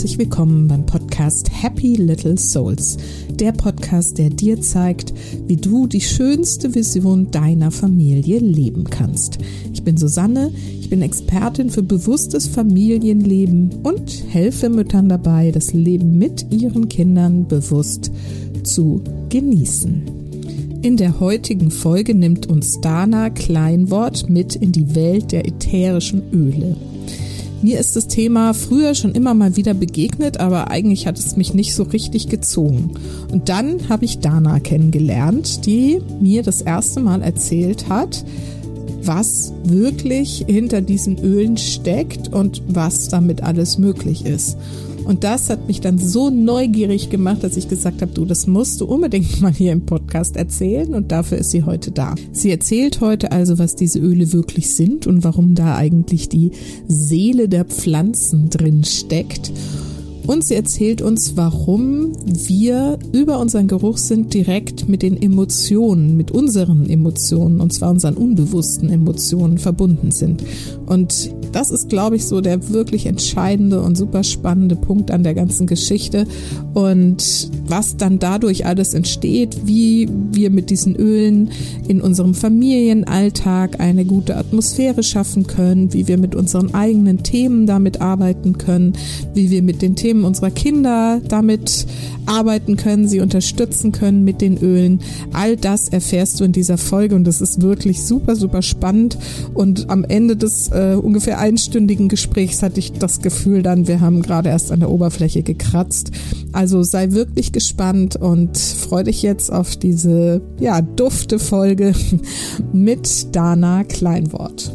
herzlich willkommen beim Podcast Happy Little Souls. Der Podcast, der dir zeigt, wie du die schönste Vision deiner Familie leben kannst. Ich bin Susanne, ich bin Expertin für bewusstes Familienleben und helfe Müttern dabei, das Leben mit ihren Kindern bewusst zu genießen. In der heutigen Folge nimmt uns Dana Kleinwort mit in die Welt der ätherischen Öle. Mir ist das Thema früher schon immer mal wieder begegnet, aber eigentlich hat es mich nicht so richtig gezogen. Und dann habe ich Dana kennengelernt, die mir das erste Mal erzählt hat, was wirklich hinter diesen Ölen steckt und was damit alles möglich ist. Und das hat mich dann so neugierig gemacht, dass ich gesagt habe, du, das musst du unbedingt mal hier im Podcast erzählen und dafür ist sie heute da. Sie erzählt heute also, was diese Öle wirklich sind und warum da eigentlich die Seele der Pflanzen drin steckt. Und sie erzählt uns, warum wir über unseren Geruchssinn direkt mit den Emotionen, mit unseren Emotionen, und zwar unseren unbewussten Emotionen verbunden sind. Und das ist, glaube ich, so der wirklich entscheidende und super spannende Punkt an der ganzen Geschichte. Und was dann dadurch alles entsteht, wie wir mit diesen Ölen in unserem Familienalltag eine gute Atmosphäre schaffen können, wie wir mit unseren eigenen Themen damit arbeiten können, wie wir mit den Themen unserer Kinder damit arbeiten können, sie unterstützen können mit den Ölen. All das erfährst du in dieser Folge und das ist wirklich super, super spannend. Und am Ende des äh, ungefähr einstündigen Gesprächs hatte ich das Gefühl dann, wir haben gerade erst an der Oberfläche gekratzt. Also sei wirklich gespannt und freu dich jetzt auf diese, ja, dufte Folge mit Dana Kleinwort.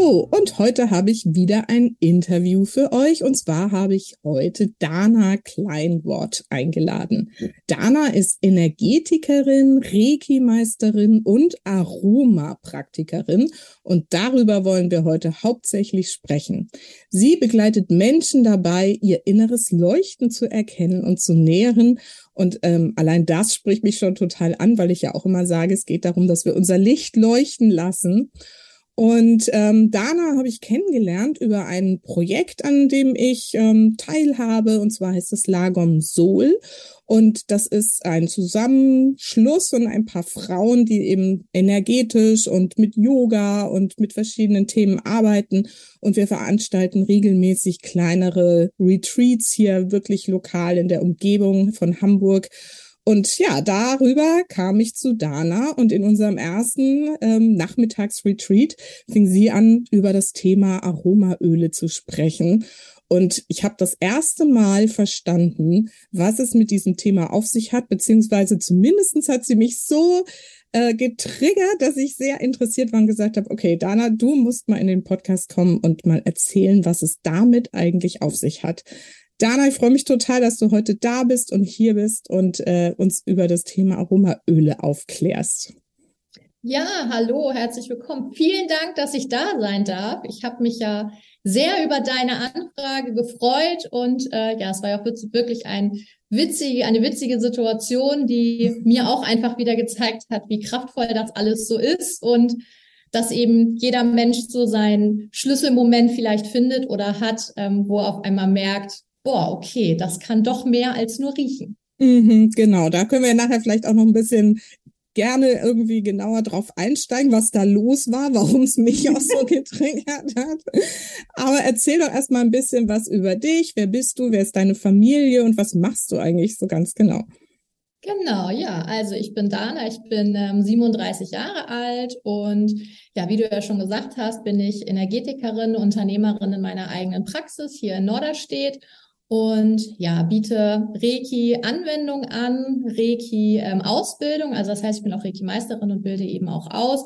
Und heute habe ich wieder ein Interview für euch. Und zwar habe ich heute Dana Kleinwort eingeladen. Dana ist Energetikerin, Reiki-Meisterin und Aromapraktikerin. Und darüber wollen wir heute hauptsächlich sprechen. Sie begleitet Menschen dabei, ihr inneres Leuchten zu erkennen und zu nähren und ähm, allein das spricht mich schon total an, weil ich ja auch immer sage, es geht darum, dass wir unser Licht leuchten lassen. Und ähm, Dana habe ich kennengelernt über ein Projekt, an dem ich ähm, teilhabe, und zwar heißt es Lagom Soul. Und das ist ein Zusammenschluss von ein paar Frauen, die eben energetisch und mit Yoga und mit verschiedenen Themen arbeiten. Und wir veranstalten regelmäßig kleinere Retreats hier wirklich lokal in der Umgebung von Hamburg. Und ja, darüber kam ich zu Dana und in unserem ersten ähm, Nachmittagsretreat fing sie an, über das Thema Aromaöle zu sprechen. Und ich habe das erste Mal verstanden, was es mit diesem Thema auf sich hat, beziehungsweise zumindestens hat sie mich so äh, getriggert, dass ich sehr interessiert war und gesagt habe, okay, Dana, du musst mal in den Podcast kommen und mal erzählen, was es damit eigentlich auf sich hat. Dana, ich freue mich total, dass du heute da bist und hier bist und äh, uns über das Thema Aromaöle aufklärst. Ja, hallo, herzlich willkommen. Vielen Dank, dass ich da sein darf. Ich habe mich ja sehr über deine Anfrage gefreut und äh, ja, es war ja auch wirklich ein witzige, eine witzige Situation, die mir auch einfach wieder gezeigt hat, wie kraftvoll das alles so ist und dass eben jeder Mensch so seinen Schlüsselmoment vielleicht findet oder hat, ähm, wo er auf einmal merkt, boah, okay, das kann doch mehr als nur riechen. Mhm, genau, da können wir nachher vielleicht auch noch ein bisschen gerne irgendwie genauer drauf einsteigen, was da los war, warum es mich auch so getriggert hat. Aber erzähl doch erstmal ein bisschen was über dich. Wer bist du? Wer ist deine Familie? Und was machst du eigentlich so ganz genau? Genau, ja. Also ich bin Dana, ich bin ähm, 37 Jahre alt und ja, wie du ja schon gesagt hast, bin ich Energetikerin, Unternehmerin in meiner eigenen Praxis hier in Norderstedt und ja, biete Reiki-Anwendung an, Reiki-Ausbildung. also das heißt, ich bin auch Reiki-Meisterin und bilde eben auch aus,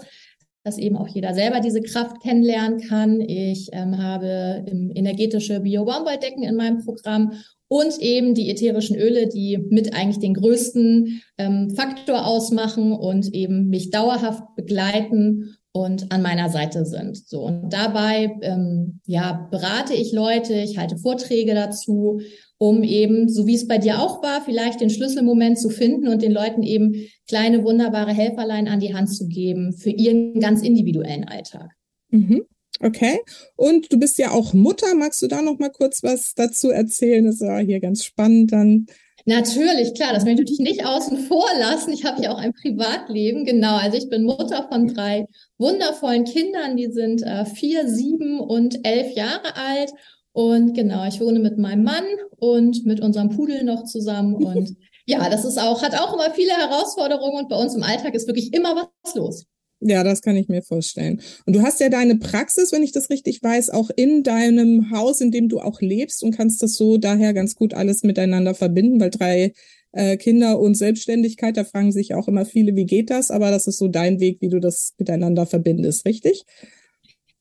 dass eben auch jeder selber diese Kraft kennenlernen kann. Ich ähm, habe energetische Bio-Baumwolldecken in meinem Programm und eben die ätherischen Öle, die mit eigentlich den größten ähm, Faktor ausmachen und eben mich dauerhaft begleiten und an meiner Seite sind. So und dabei ähm, ja berate ich Leute, ich halte Vorträge dazu um eben, so wie es bei dir auch war, vielleicht den Schlüsselmoment zu finden und den Leuten eben kleine, wunderbare Helferlein an die Hand zu geben für ihren ganz individuellen Alltag. Mhm. Okay. Und du bist ja auch Mutter. Magst du da noch mal kurz was dazu erzählen? Das war hier ganz spannend dann. Natürlich, klar, das möchte ich natürlich nicht außen vor lassen. Ich habe ja auch ein Privatleben, genau. Also ich bin Mutter von drei wundervollen Kindern, die sind äh, vier, sieben und elf Jahre alt. Und genau, ich wohne mit meinem Mann und mit unserem Pudel noch zusammen. Und ja, das ist auch, hat auch immer viele Herausforderungen und bei uns im Alltag ist wirklich immer was los. Ja, das kann ich mir vorstellen. Und du hast ja deine Praxis, wenn ich das richtig weiß, auch in deinem Haus, in dem du auch lebst und kannst das so daher ganz gut alles miteinander verbinden, weil drei äh, Kinder und Selbstständigkeit, da fragen sich auch immer viele, wie geht das? Aber das ist so dein Weg, wie du das miteinander verbindest, richtig?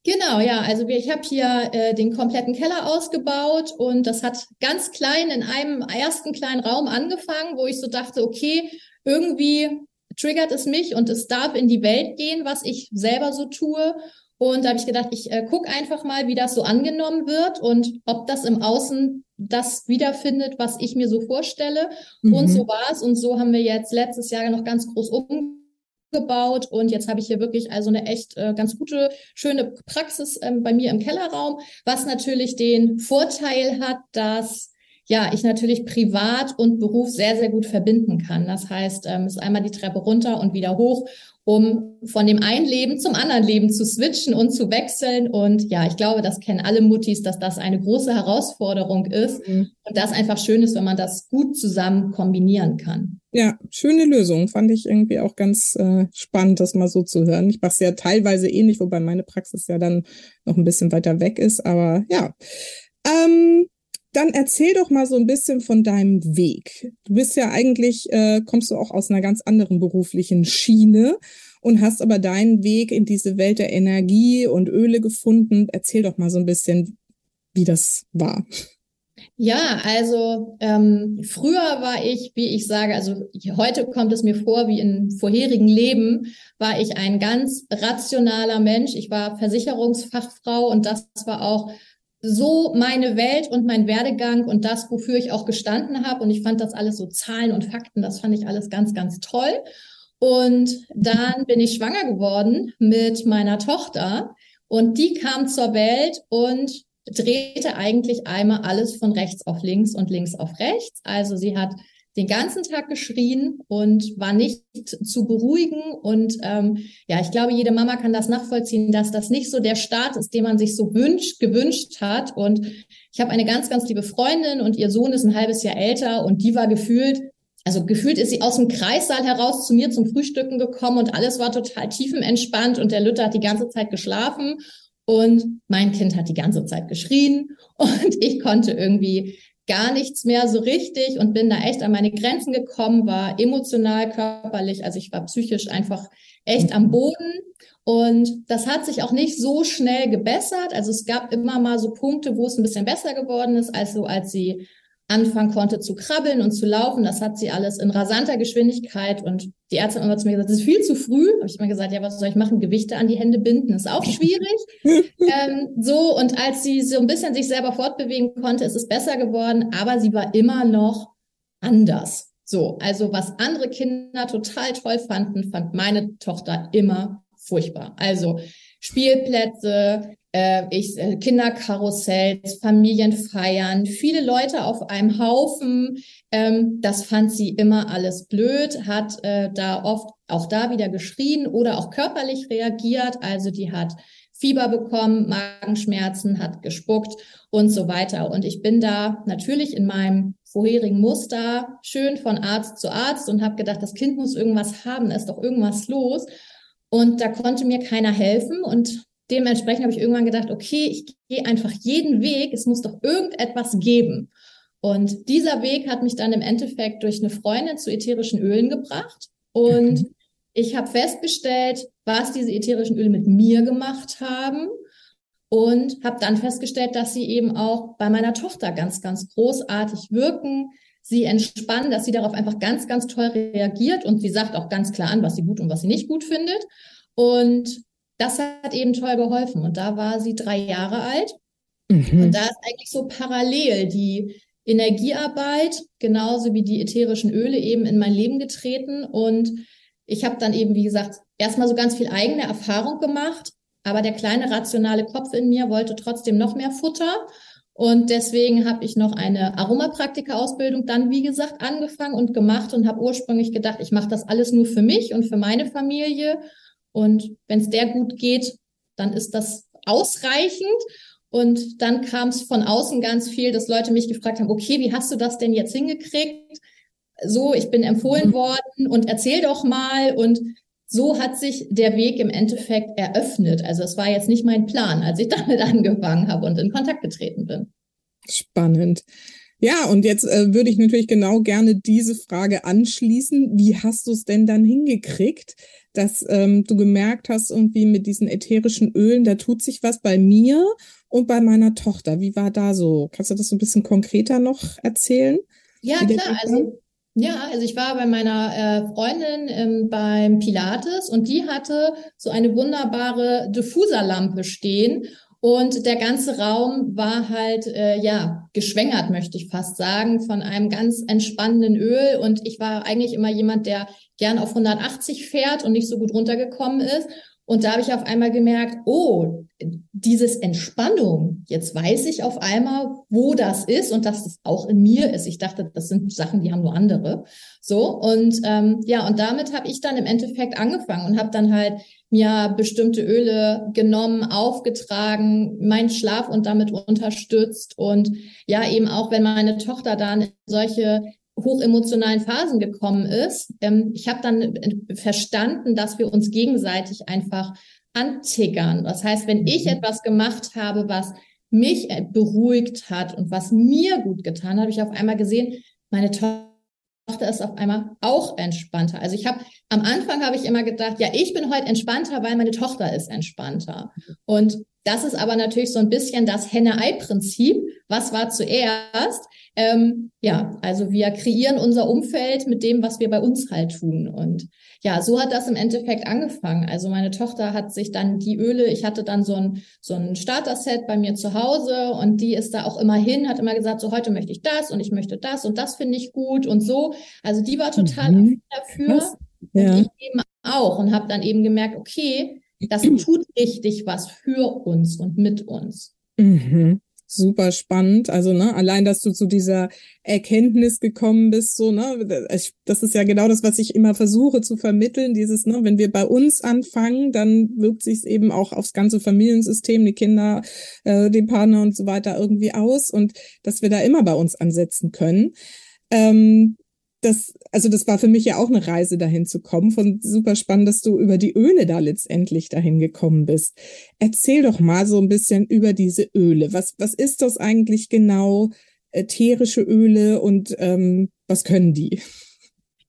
Genau, ja. Also ich habe hier äh, den kompletten Keller ausgebaut und das hat ganz klein in einem ersten kleinen Raum angefangen, wo ich so dachte, okay, irgendwie triggert es mich und es darf in die Welt gehen, was ich selber so tue. Und da habe ich gedacht, ich äh, gucke einfach mal, wie das so angenommen wird und ob das im Außen das wiederfindet, was ich mir so vorstelle. Mhm. Und so war es. Und so haben wir jetzt letztes Jahr noch ganz groß umgebaut. Und jetzt habe ich hier wirklich also eine echt äh, ganz gute, schöne Praxis ähm, bei mir im Kellerraum, was natürlich den Vorteil hat, dass ja, ich natürlich privat und Beruf sehr, sehr gut verbinden kann. Das heißt, ähm, es ist einmal die Treppe runter und wieder hoch, um von dem einen Leben zum anderen Leben zu switchen und zu wechseln. Und ja, ich glaube, das kennen alle Muttis, dass das eine große Herausforderung ist mhm. und das einfach schön ist, wenn man das gut zusammen kombinieren kann. Ja, schöne Lösung. Fand ich irgendwie auch ganz äh, spannend, das mal so zu hören. Ich mache es ja teilweise ähnlich, wobei meine Praxis ja dann noch ein bisschen weiter weg ist. Aber ja. Ähm, dann erzähl doch mal so ein bisschen von deinem Weg. Du bist ja eigentlich, äh, kommst du auch aus einer ganz anderen beruflichen Schiene und hast aber deinen Weg in diese Welt der Energie und Öle gefunden. Erzähl doch mal so ein bisschen, wie das war. Ja, also ähm, früher war ich, wie ich sage, also heute kommt es mir vor, wie in vorherigen Leben, war ich ein ganz rationaler Mensch. Ich war Versicherungsfachfrau und das war auch so meine Welt und mein Werdegang und das, wofür ich auch gestanden habe. Und ich fand das alles so Zahlen und Fakten, das fand ich alles ganz, ganz toll. Und dann bin ich schwanger geworden mit meiner Tochter und die kam zur Welt und drehte eigentlich einmal alles von rechts auf links und links auf rechts. Also sie hat den ganzen Tag geschrien und war nicht zu beruhigen. Und ähm, ja, ich glaube, jede Mama kann das nachvollziehen, dass das nicht so der Start ist, den man sich so wünscht, gewünscht hat. Und ich habe eine ganz, ganz liebe Freundin und ihr Sohn ist ein halbes Jahr älter und die war gefühlt, also gefühlt ist sie aus dem Kreissaal heraus zu mir zum Frühstücken gekommen und alles war total tiefenentspannt und der Lütter hat die ganze Zeit geschlafen und mein Kind hat die ganze Zeit geschrien und ich konnte irgendwie gar nichts mehr so richtig und bin da echt an meine Grenzen gekommen, war emotional, körperlich, also ich war psychisch einfach echt am Boden. Und das hat sich auch nicht so schnell gebessert. Also es gab immer mal so Punkte, wo es ein bisschen besser geworden ist, also als sie anfangen konnte zu krabbeln und zu laufen. Das hat sie alles in rasanter Geschwindigkeit. Und die Ärzte haben immer zu mir gesagt, das ist viel zu früh. Habe ich immer gesagt, ja, was soll ich machen? Gewichte an die Hände binden, ist auch schwierig. ähm, so, und als sie so ein bisschen sich selber fortbewegen konnte, ist es besser geworden, aber sie war immer noch anders. So, also was andere Kinder total toll fanden, fand meine Tochter immer furchtbar. Also Spielplätze, äh, ich, äh, Kinderkarussells, Familienfeiern, viele Leute auf einem Haufen. Ähm, das fand sie immer alles blöd, hat äh, da oft auch da wieder geschrien oder auch körperlich reagiert. Also die hat Fieber bekommen, Magenschmerzen, hat gespuckt und so weiter. Und ich bin da natürlich in meinem vorherigen Muster schön von Arzt zu Arzt und habe gedacht, das Kind muss irgendwas haben, da ist doch irgendwas los. Und da konnte mir keiner helfen. Und dementsprechend habe ich irgendwann gedacht, okay, ich gehe einfach jeden Weg, es muss doch irgendetwas geben. Und dieser Weg hat mich dann im Endeffekt durch eine Freundin zu ätherischen Ölen gebracht. Und mhm. ich habe festgestellt, was diese ätherischen Öle mit mir gemacht haben. Und habe dann festgestellt, dass sie eben auch bei meiner Tochter ganz, ganz großartig wirken. Sie entspannen, dass sie darauf einfach ganz, ganz toll reagiert und sie sagt auch ganz klar an, was sie gut und was sie nicht gut findet. Und das hat eben toll geholfen. Und da war sie drei Jahre alt. Mhm. Und da ist eigentlich so parallel die Energiearbeit, genauso wie die ätherischen Öle eben in mein Leben getreten. Und ich habe dann eben, wie gesagt, erstmal so ganz viel eigene Erfahrung gemacht, aber der kleine rationale Kopf in mir wollte trotzdem noch mehr Futter. Und deswegen habe ich noch eine Aromapraktika-Ausbildung dann, wie gesagt, angefangen und gemacht und habe ursprünglich gedacht, ich mache das alles nur für mich und für meine Familie. Und wenn es der gut geht, dann ist das ausreichend. Und dann kam es von außen ganz viel, dass Leute mich gefragt haben, okay, wie hast du das denn jetzt hingekriegt? So, ich bin empfohlen mhm. worden und erzähl doch mal. Und so hat sich der Weg im Endeffekt eröffnet. Also es war jetzt nicht mein Plan, als ich damit angefangen habe und in Kontakt getreten bin. Spannend. Ja, und jetzt äh, würde ich natürlich genau gerne diese Frage anschließen. Wie hast du es denn dann hingekriegt, dass ähm, du gemerkt hast, irgendwie mit diesen ätherischen Ölen, da tut sich was bei mir und bei meiner Tochter. Wie war da so? Kannst du das so ein bisschen konkreter noch erzählen? Ja, klar. Also ja, also ich war bei meiner äh, Freundin ähm, beim Pilates und die hatte so eine wunderbare Diffuserlampe stehen und der ganze Raum war halt, äh, ja, geschwängert, möchte ich fast sagen, von einem ganz entspannenden Öl. Und ich war eigentlich immer jemand, der gern auf 180 fährt und nicht so gut runtergekommen ist. Und da habe ich auf einmal gemerkt, oh, dieses Entspannung, jetzt weiß ich auf einmal, wo das ist und dass es auch in mir ist. Ich dachte, das sind Sachen, die haben nur andere. So, und ähm, ja, und damit habe ich dann im Endeffekt angefangen und habe dann halt mir bestimmte Öle genommen, aufgetragen, meinen Schlaf und damit unterstützt. Und ja, eben auch, wenn meine Tochter dann solche hochemotionalen Phasen gekommen ist. Ähm, ich habe dann verstanden, dass wir uns gegenseitig einfach antickern. Das heißt, wenn ich mhm. etwas gemacht habe, was mich äh, beruhigt hat und was mir gut getan hat, habe ich auf einmal gesehen, meine Tochter ist auf einmal auch entspannter. Also ich habe am Anfang habe ich immer gedacht, ja, ich bin heute entspannter, weil meine Tochter ist entspannter. Und das ist aber natürlich so ein bisschen das Henne-Ei-Prinzip. Was war zuerst? Ähm, ja, also wir kreieren unser Umfeld mit dem, was wir bei uns halt tun. Und ja, so hat das im Endeffekt angefangen. Also meine Tochter hat sich dann die Öle, ich hatte dann so ein, so ein Starter-Set bei mir zu Hause und die ist da auch immer hin, hat immer gesagt, so heute möchte ich das und ich möchte das und das finde ich gut und so. Also die war total mhm. dafür. Was? Ja. Und ich eben auch und habe dann eben gemerkt, okay, das tut richtig was für uns und mit uns. Mhm. Super spannend. Also, ne, allein, dass du zu dieser Erkenntnis gekommen bist, so, ne, das ist ja genau das, was ich immer versuche zu vermitteln. Dieses, ne, wenn wir bei uns anfangen, dann wirkt sich eben auch aufs ganze Familiensystem, die Kinder, äh, den Partner und so weiter irgendwie aus und dass wir da immer bei uns ansetzen können. Ähm, das, also das war für mich ja auch eine Reise dahin zu kommen. Von super spannend, dass du über die Öle da letztendlich dahin gekommen bist. Erzähl doch mal so ein bisschen über diese Öle. Was, was ist das eigentlich genau? Ätherische Öle und ähm, was können die?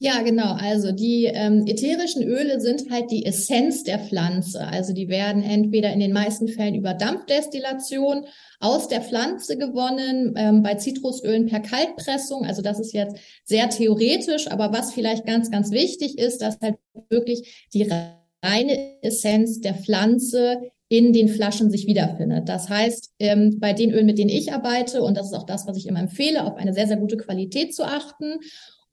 Ja, genau. Also die ähm, ätherischen Öle sind halt die Essenz der Pflanze. Also die werden entweder in den meisten Fällen über Dampfdestillation aus der Pflanze gewonnen, ähm, bei Zitrusölen per Kaltpressung. Also das ist jetzt sehr theoretisch, aber was vielleicht ganz, ganz wichtig ist, dass halt wirklich die reine Essenz der Pflanze in den Flaschen sich wiederfindet. Das heißt, ähm, bei den Ölen, mit denen ich arbeite, und das ist auch das, was ich immer empfehle, auf eine sehr, sehr gute Qualität zu achten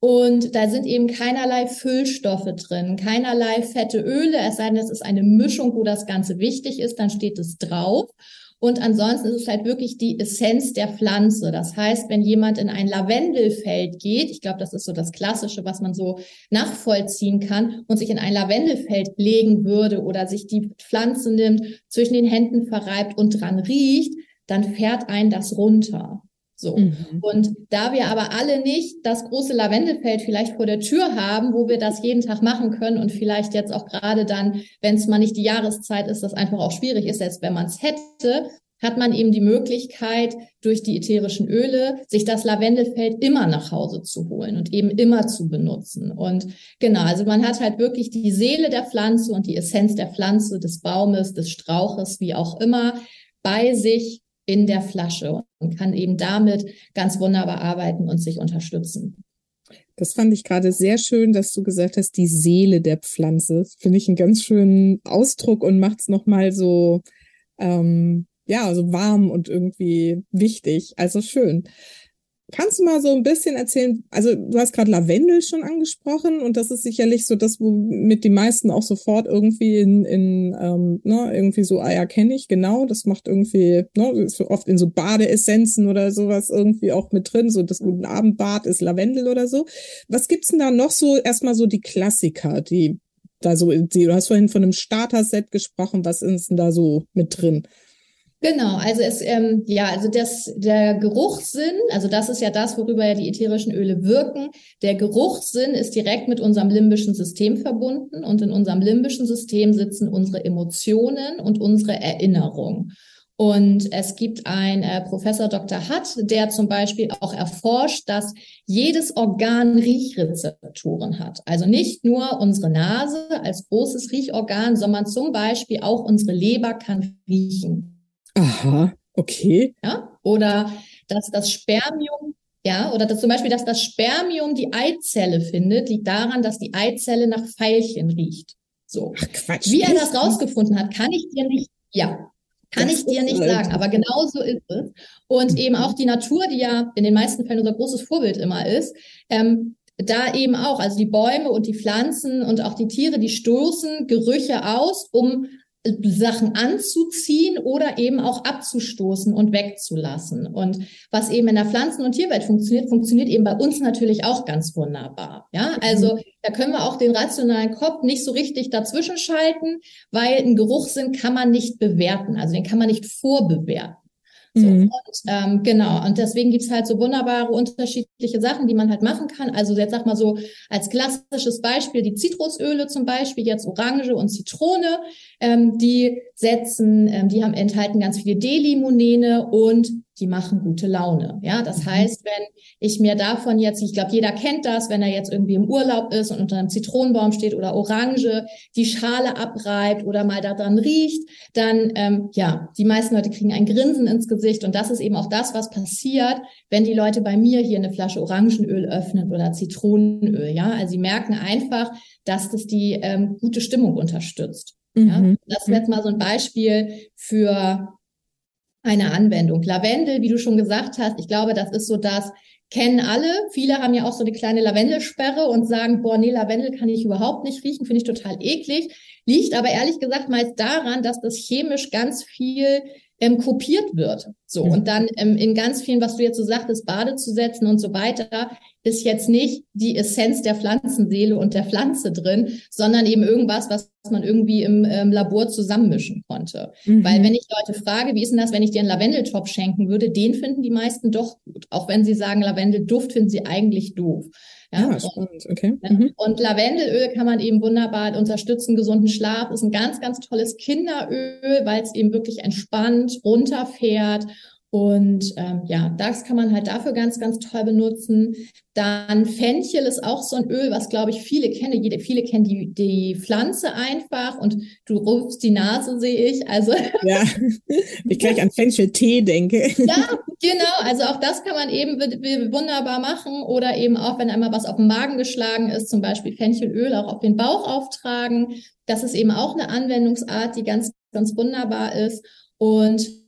und da sind eben keinerlei Füllstoffe drin, keinerlei fette Öle, es sei denn, es ist eine Mischung, wo das Ganze wichtig ist, dann steht es drauf. Und ansonsten ist es halt wirklich die Essenz der Pflanze. Das heißt, wenn jemand in ein Lavendelfeld geht, ich glaube, das ist so das Klassische, was man so nachvollziehen kann, und sich in ein Lavendelfeld legen würde oder sich die Pflanze nimmt, zwischen den Händen verreibt und dran riecht, dann fährt ein das runter. So. Mhm. Und da wir aber alle nicht das große Lavendelfeld vielleicht vor der Tür haben, wo wir das jeden Tag machen können und vielleicht jetzt auch gerade dann, wenn es mal nicht die Jahreszeit ist, das einfach auch schwierig ist, selbst wenn man es hätte, hat man eben die Möglichkeit, durch die ätherischen Öle sich das Lavendelfeld immer nach Hause zu holen und eben immer zu benutzen. Und genau, also man hat halt wirklich die Seele der Pflanze und die Essenz der Pflanze, des Baumes, des Strauches, wie auch immer, bei sich in der Flasche und kann eben damit ganz wunderbar arbeiten und sich unterstützen. Das fand ich gerade sehr schön, dass du gesagt hast, die Seele der Pflanze. Finde ich einen ganz schönen Ausdruck und macht es nochmal so, ähm, ja, so warm und irgendwie wichtig. Also schön. Kannst du mal so ein bisschen erzählen? Also du hast gerade Lavendel schon angesprochen und das ist sicherlich so das, womit die meisten auch sofort irgendwie in, in ähm, ne, irgendwie so, ah ja, kenne ich, genau, das macht irgendwie, ne, ist oft in so Badeessenzen oder sowas irgendwie auch mit drin, so das Guten Abendbad ist Lavendel oder so. Was gibt's denn da noch so, erstmal so die Klassiker, die da so, die, du hast vorhin von einem Starter-Set gesprochen, was ist denn da so mit drin? Genau, also es ähm, ja, also das der Geruchssinn, also das ist ja das, worüber ja die ätherischen Öle wirken. Der Geruchssinn ist direkt mit unserem limbischen System verbunden und in unserem limbischen System sitzen unsere Emotionen und unsere Erinnerungen. Und es gibt ein äh, Professor Dr. Hutt, der zum Beispiel auch erforscht, dass jedes Organ Riechrezeptoren hat. Also nicht nur unsere Nase als großes Riechorgan, sondern zum Beispiel auch unsere Leber kann riechen. Aha, okay. Ja, oder dass das Spermium, ja, oder dass zum Beispiel, dass das Spermium die Eizelle findet, liegt daran, dass die Eizelle nach Veilchen riecht. So. Ach, Quatsch. Wie er das rausgefunden hat, kann ich dir nicht, ja, kann das ich dir nicht sagen, aber genau so ist es. Und mhm. eben auch die Natur, die ja in den meisten Fällen unser großes Vorbild immer ist, ähm, da eben auch, also die Bäume und die Pflanzen und auch die Tiere, die stoßen Gerüche aus, um Sachen anzuziehen oder eben auch abzustoßen und wegzulassen. Und was eben in der Pflanzen- und Tierwelt funktioniert, funktioniert eben bei uns natürlich auch ganz wunderbar. Ja, also mhm. da können wir auch den rationalen Kopf nicht so richtig dazwischen schalten, weil ein Geruchssinn kann man nicht bewerten. Also den kann man nicht vorbewerten. So, mhm. und, ähm, genau, und deswegen gibt's halt so wunderbare unterschiedliche Sachen, die man halt machen kann. Also jetzt sag mal so als klassisches Beispiel die Zitrusöle zum Beispiel, jetzt Orange und Zitrone, ähm, die setzen, ähm, die haben enthalten ganz viele D-Limonene und die machen gute Laune. Ja, das mhm. heißt, wenn ich mir davon jetzt, ich glaube, jeder kennt das, wenn er jetzt irgendwie im Urlaub ist und unter einem Zitronenbaum steht oder Orange, die Schale abreibt oder mal daran riecht, dann ähm, ja, die meisten Leute kriegen ein Grinsen ins Gesicht und das ist eben auch das, was passiert, wenn die Leute bei mir hier eine Flasche Orangenöl öffnen oder Zitronenöl. Ja, also sie merken einfach, dass das die ähm, gute Stimmung unterstützt. Mhm. Ja, das wäre jetzt mal so ein Beispiel für eine Anwendung. Lavendel, wie du schon gesagt hast, ich glaube, das ist so das, kennen alle. Viele haben ja auch so eine kleine Lavendelsperre und sagen, boah, nee, Lavendel kann ich überhaupt nicht riechen, finde ich total eklig. Liegt aber ehrlich gesagt meist daran, dass das chemisch ganz viel ähm, kopiert wird. So, mhm. und dann ähm, in ganz vielen, was du jetzt so sagtest, Bade zu setzen und so weiter, ist jetzt nicht die Essenz der Pflanzenseele und der Pflanze drin, sondern eben irgendwas, was man irgendwie im ähm, Labor zusammenmischen konnte. Mhm. Weil wenn ich Leute frage, wie ist denn das, wenn ich dir einen Lavendeltopf schenken würde, den finden die meisten doch gut. Auch wenn sie sagen, Lavendelduft finden sie eigentlich doof. Ja, ah, spannend, okay. Mhm. Und Lavendelöl kann man eben wunderbar unterstützen, gesunden Schlaf. Ist ein ganz, ganz tolles Kinderöl, weil es eben wirklich entspannt runterfährt und ähm, ja, das kann man halt dafür ganz, ganz toll benutzen. Dann Fenchel ist auch so ein Öl, was glaube ich viele kennen. Jede, viele kennen die, die Pflanze einfach und du rufst die Nase, sehe ich. Also ja, ich gleich an Fencheltee denke. Ja, genau. Also auch das kann man eben wunderbar machen oder eben auch, wenn einmal was auf den Magen geschlagen ist, zum Beispiel Fenchelöl auch auf den Bauch auftragen. Das ist eben auch eine Anwendungsart, die ganz, ganz wunderbar ist. Und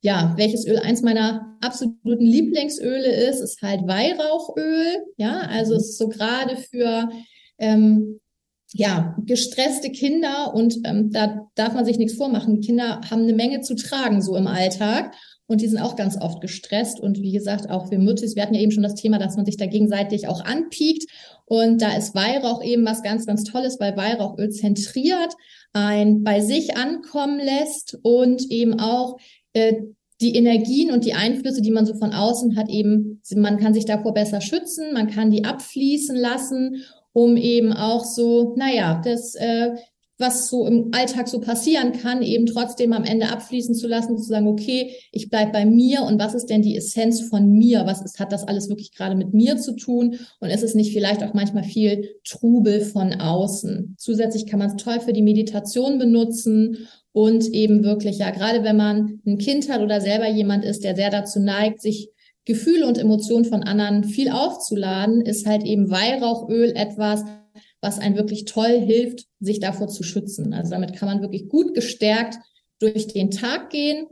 ja, welches Öl eins meiner absoluten Lieblingsöle ist, ist halt Weihrauchöl. Ja, also es ist so gerade für ähm, ja, gestresste Kinder und ähm, da darf man sich nichts vormachen. Kinder haben eine Menge zu tragen so im Alltag und die sind auch ganz oft gestresst und wie gesagt auch wir Müttis, wir hatten ja eben schon das Thema, dass man sich da gegenseitig auch anpiekt und da ist Weihrauch eben was ganz, ganz Tolles, weil Weihrauchöl zentriert, ein bei sich ankommen lässt und eben auch äh, die Energien und die Einflüsse, die man so von außen hat, eben, man kann sich davor besser schützen, man kann die abfließen lassen, um eben auch so, naja, das, äh, was so im Alltag so passieren kann, eben trotzdem am Ende abfließen zu lassen, zu sagen, okay, ich bleib bei mir und was ist denn die Essenz von mir? Was ist, hat das alles wirklich gerade mit mir zu tun? Und ist es nicht vielleicht auch manchmal viel Trubel von außen? Zusätzlich kann man es toll für die Meditation benutzen und eben wirklich, ja, gerade wenn man ein Kind hat oder selber jemand ist, der sehr dazu neigt, sich Gefühle und Emotionen von anderen viel aufzuladen, ist halt eben Weihrauchöl etwas, was einen wirklich toll hilft, sich davor zu schützen. Also damit kann man wirklich gut gestärkt durch den Tag gehen.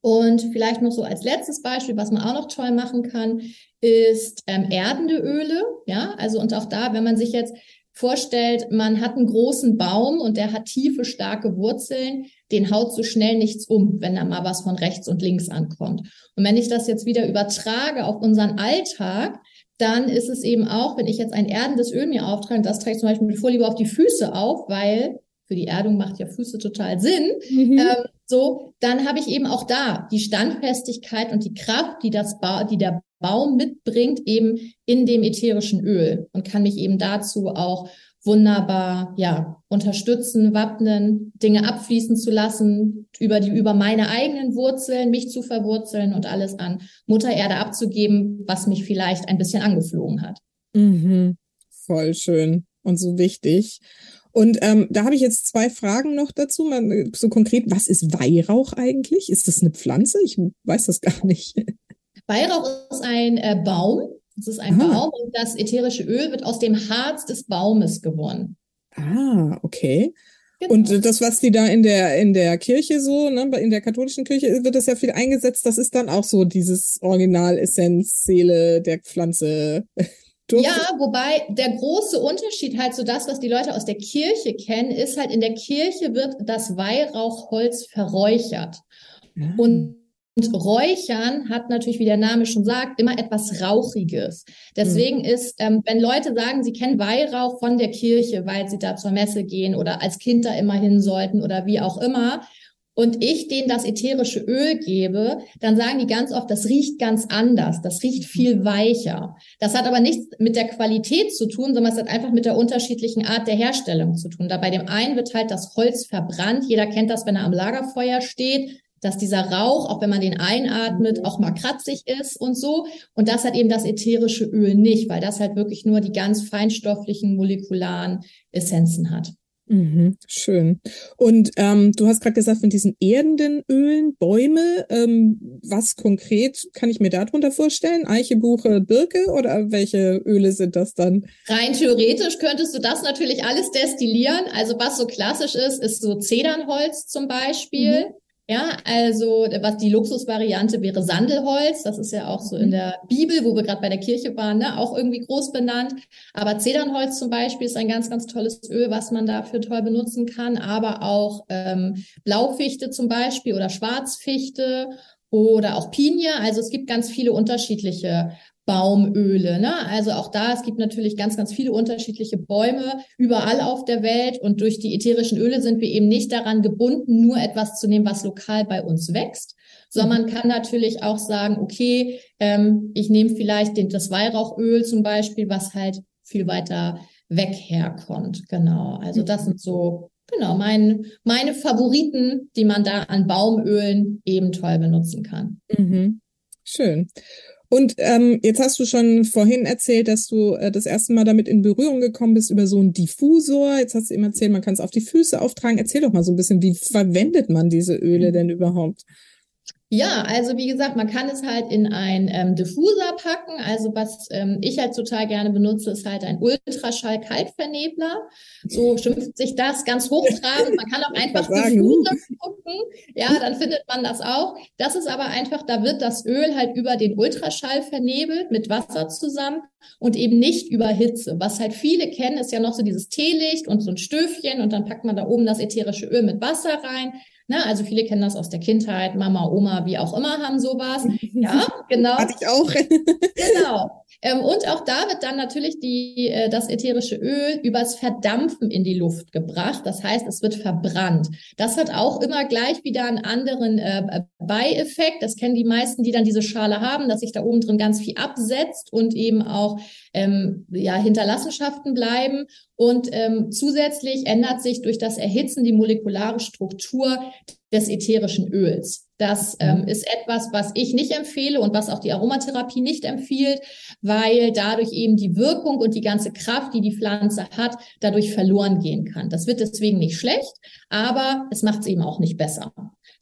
Und vielleicht noch so als letztes Beispiel, was man auch noch toll machen kann, ist ähm, erdende Öle. Ja, also und auch da, wenn man sich jetzt vorstellt, man hat einen großen Baum und der hat tiefe, starke Wurzeln, den haut so schnell nichts um, wenn da mal was von rechts und links ankommt. Und wenn ich das jetzt wieder übertrage auf unseren Alltag, dann ist es eben auch, wenn ich jetzt ein erdendes Öl mir auftrage, das trage ich zum Beispiel mit Vorliebe auf die Füße auf, weil für die Erdung macht ja Füße total Sinn. Mhm. Ähm, so, dann habe ich eben auch da die Standfestigkeit und die Kraft, die das ba die der Baum mitbringt, eben in dem ätherischen Öl und kann mich eben dazu auch wunderbar, ja, unterstützen, wappnen, Dinge abfließen zu lassen, über die, über meine eigenen Wurzeln, mich zu verwurzeln und alles an Mutter Erde abzugeben, was mich vielleicht ein bisschen angeflogen hat. Mhm. Voll schön und so wichtig. Und ähm, da habe ich jetzt zwei Fragen noch dazu. Man, so konkret, was ist Weihrauch eigentlich? Ist das eine Pflanze? Ich weiß das gar nicht. Weihrauch ist ein äh, Baum. Es ist ein ah. Baum und das ätherische Öl wird aus dem Harz des Baumes gewonnen. Ah, okay. Genau. Und das, was die da in der, in der Kirche so, ne, in der katholischen Kirche wird das ja viel eingesetzt. Das ist dann auch so dieses Original-Essenz, Seele der Pflanze. Ja, wobei der große Unterschied halt so das, was die Leute aus der Kirche kennen, ist halt in der Kirche wird das Weihrauchholz verräuchert. Ja. Und und Räuchern hat natürlich, wie der Name schon sagt, immer etwas Rauchiges. Deswegen mhm. ist, ähm, wenn Leute sagen, sie kennen Weihrauch von der Kirche, weil sie da zur Messe gehen oder als Kind da immer hin sollten oder wie auch immer, und ich denen das ätherische Öl gebe, dann sagen die ganz oft, das riecht ganz anders, das riecht viel weicher. Das hat aber nichts mit der Qualität zu tun, sondern es hat einfach mit der unterschiedlichen Art der Herstellung zu tun. Da bei dem einen wird halt das Holz verbrannt. Jeder kennt das, wenn er am Lagerfeuer steht dass dieser Rauch, auch wenn man den einatmet, auch mal kratzig ist und so. Und das hat eben das ätherische Öl nicht, weil das halt wirklich nur die ganz feinstofflichen molekularen Essenzen hat. Mhm, schön. Und ähm, du hast gerade gesagt, von diesen erdenden Ölen, Bäume, ähm, was konkret kann ich mir darunter vorstellen? Eiche, Buche, Birke oder welche Öle sind das dann? Rein theoretisch könntest du das natürlich alles destillieren. Also was so klassisch ist, ist so Zedernholz zum Beispiel. Mhm. Ja, also was die Luxusvariante wäre Sandelholz. Das ist ja auch so in mhm. der Bibel, wo wir gerade bei der Kirche waren, ne, auch irgendwie groß benannt. Aber Zedernholz zum Beispiel ist ein ganz, ganz tolles Öl, was man dafür toll benutzen kann. Aber auch ähm, Blaufichte zum Beispiel oder Schwarzfichte oder auch Pinie. Also es gibt ganz viele unterschiedliche Baumöle. Ne? Also auch da, es gibt natürlich ganz, ganz viele unterschiedliche Bäume überall auf der Welt und durch die ätherischen Öle sind wir eben nicht daran gebunden, nur etwas zu nehmen, was lokal bei uns wächst, sondern man kann natürlich auch sagen, okay, ähm, ich nehme vielleicht den, das Weihrauchöl zum Beispiel, was halt viel weiter weg herkommt. Genau. Also das sind so Genau, mein, meine Favoriten, die man da an Baumölen eben toll benutzen kann. Mhm. Schön. Und ähm, jetzt hast du schon vorhin erzählt, dass du äh, das erste Mal damit in Berührung gekommen bist über so einen Diffusor. Jetzt hast du eben erzählt, man kann es auf die Füße auftragen. Erzähl doch mal so ein bisschen, wie verwendet man diese Öle denn überhaupt? Ja, also wie gesagt, man kann es halt in ein ähm, Diffuser packen. Also was ähm, ich halt total gerne benutze, ist halt ein Ultraschall-Kaltvernebler. So schimpft sich das ganz hochtrabend. Man kann auch einfach Diffuser gucken. Ja, dann findet man das auch. Das ist aber einfach, da wird das Öl halt über den Ultraschall vernebelt mit Wasser zusammen und eben nicht über Hitze. Was halt viele kennen, ist ja noch so dieses Teelicht und so ein Stöfchen und dann packt man da oben das ätherische Öl mit Wasser rein. Ne? Also viele kennen das aus der Kindheit, Mama, Oma, wie auch immer haben sowas. Ja, genau. Hatte ich auch. genau. Ähm, und auch da wird dann natürlich die, äh, das ätherische Öl übers Verdampfen in die Luft gebracht. Das heißt, es wird verbrannt. Das hat auch immer gleich wieder einen anderen äh, Beieffekt. Das kennen die meisten, die dann diese Schale haben, dass sich da oben drin ganz viel absetzt und eben auch ähm, ja, Hinterlassenschaften bleiben. Und ähm, zusätzlich ändert sich durch das Erhitzen die molekulare Struktur des ätherischen Öls. Das ähm, ist etwas, was ich nicht empfehle und was auch die Aromatherapie nicht empfiehlt, weil dadurch eben die Wirkung und die ganze Kraft, die die Pflanze hat, dadurch verloren gehen kann. Das wird deswegen nicht schlecht, aber es macht es eben auch nicht besser.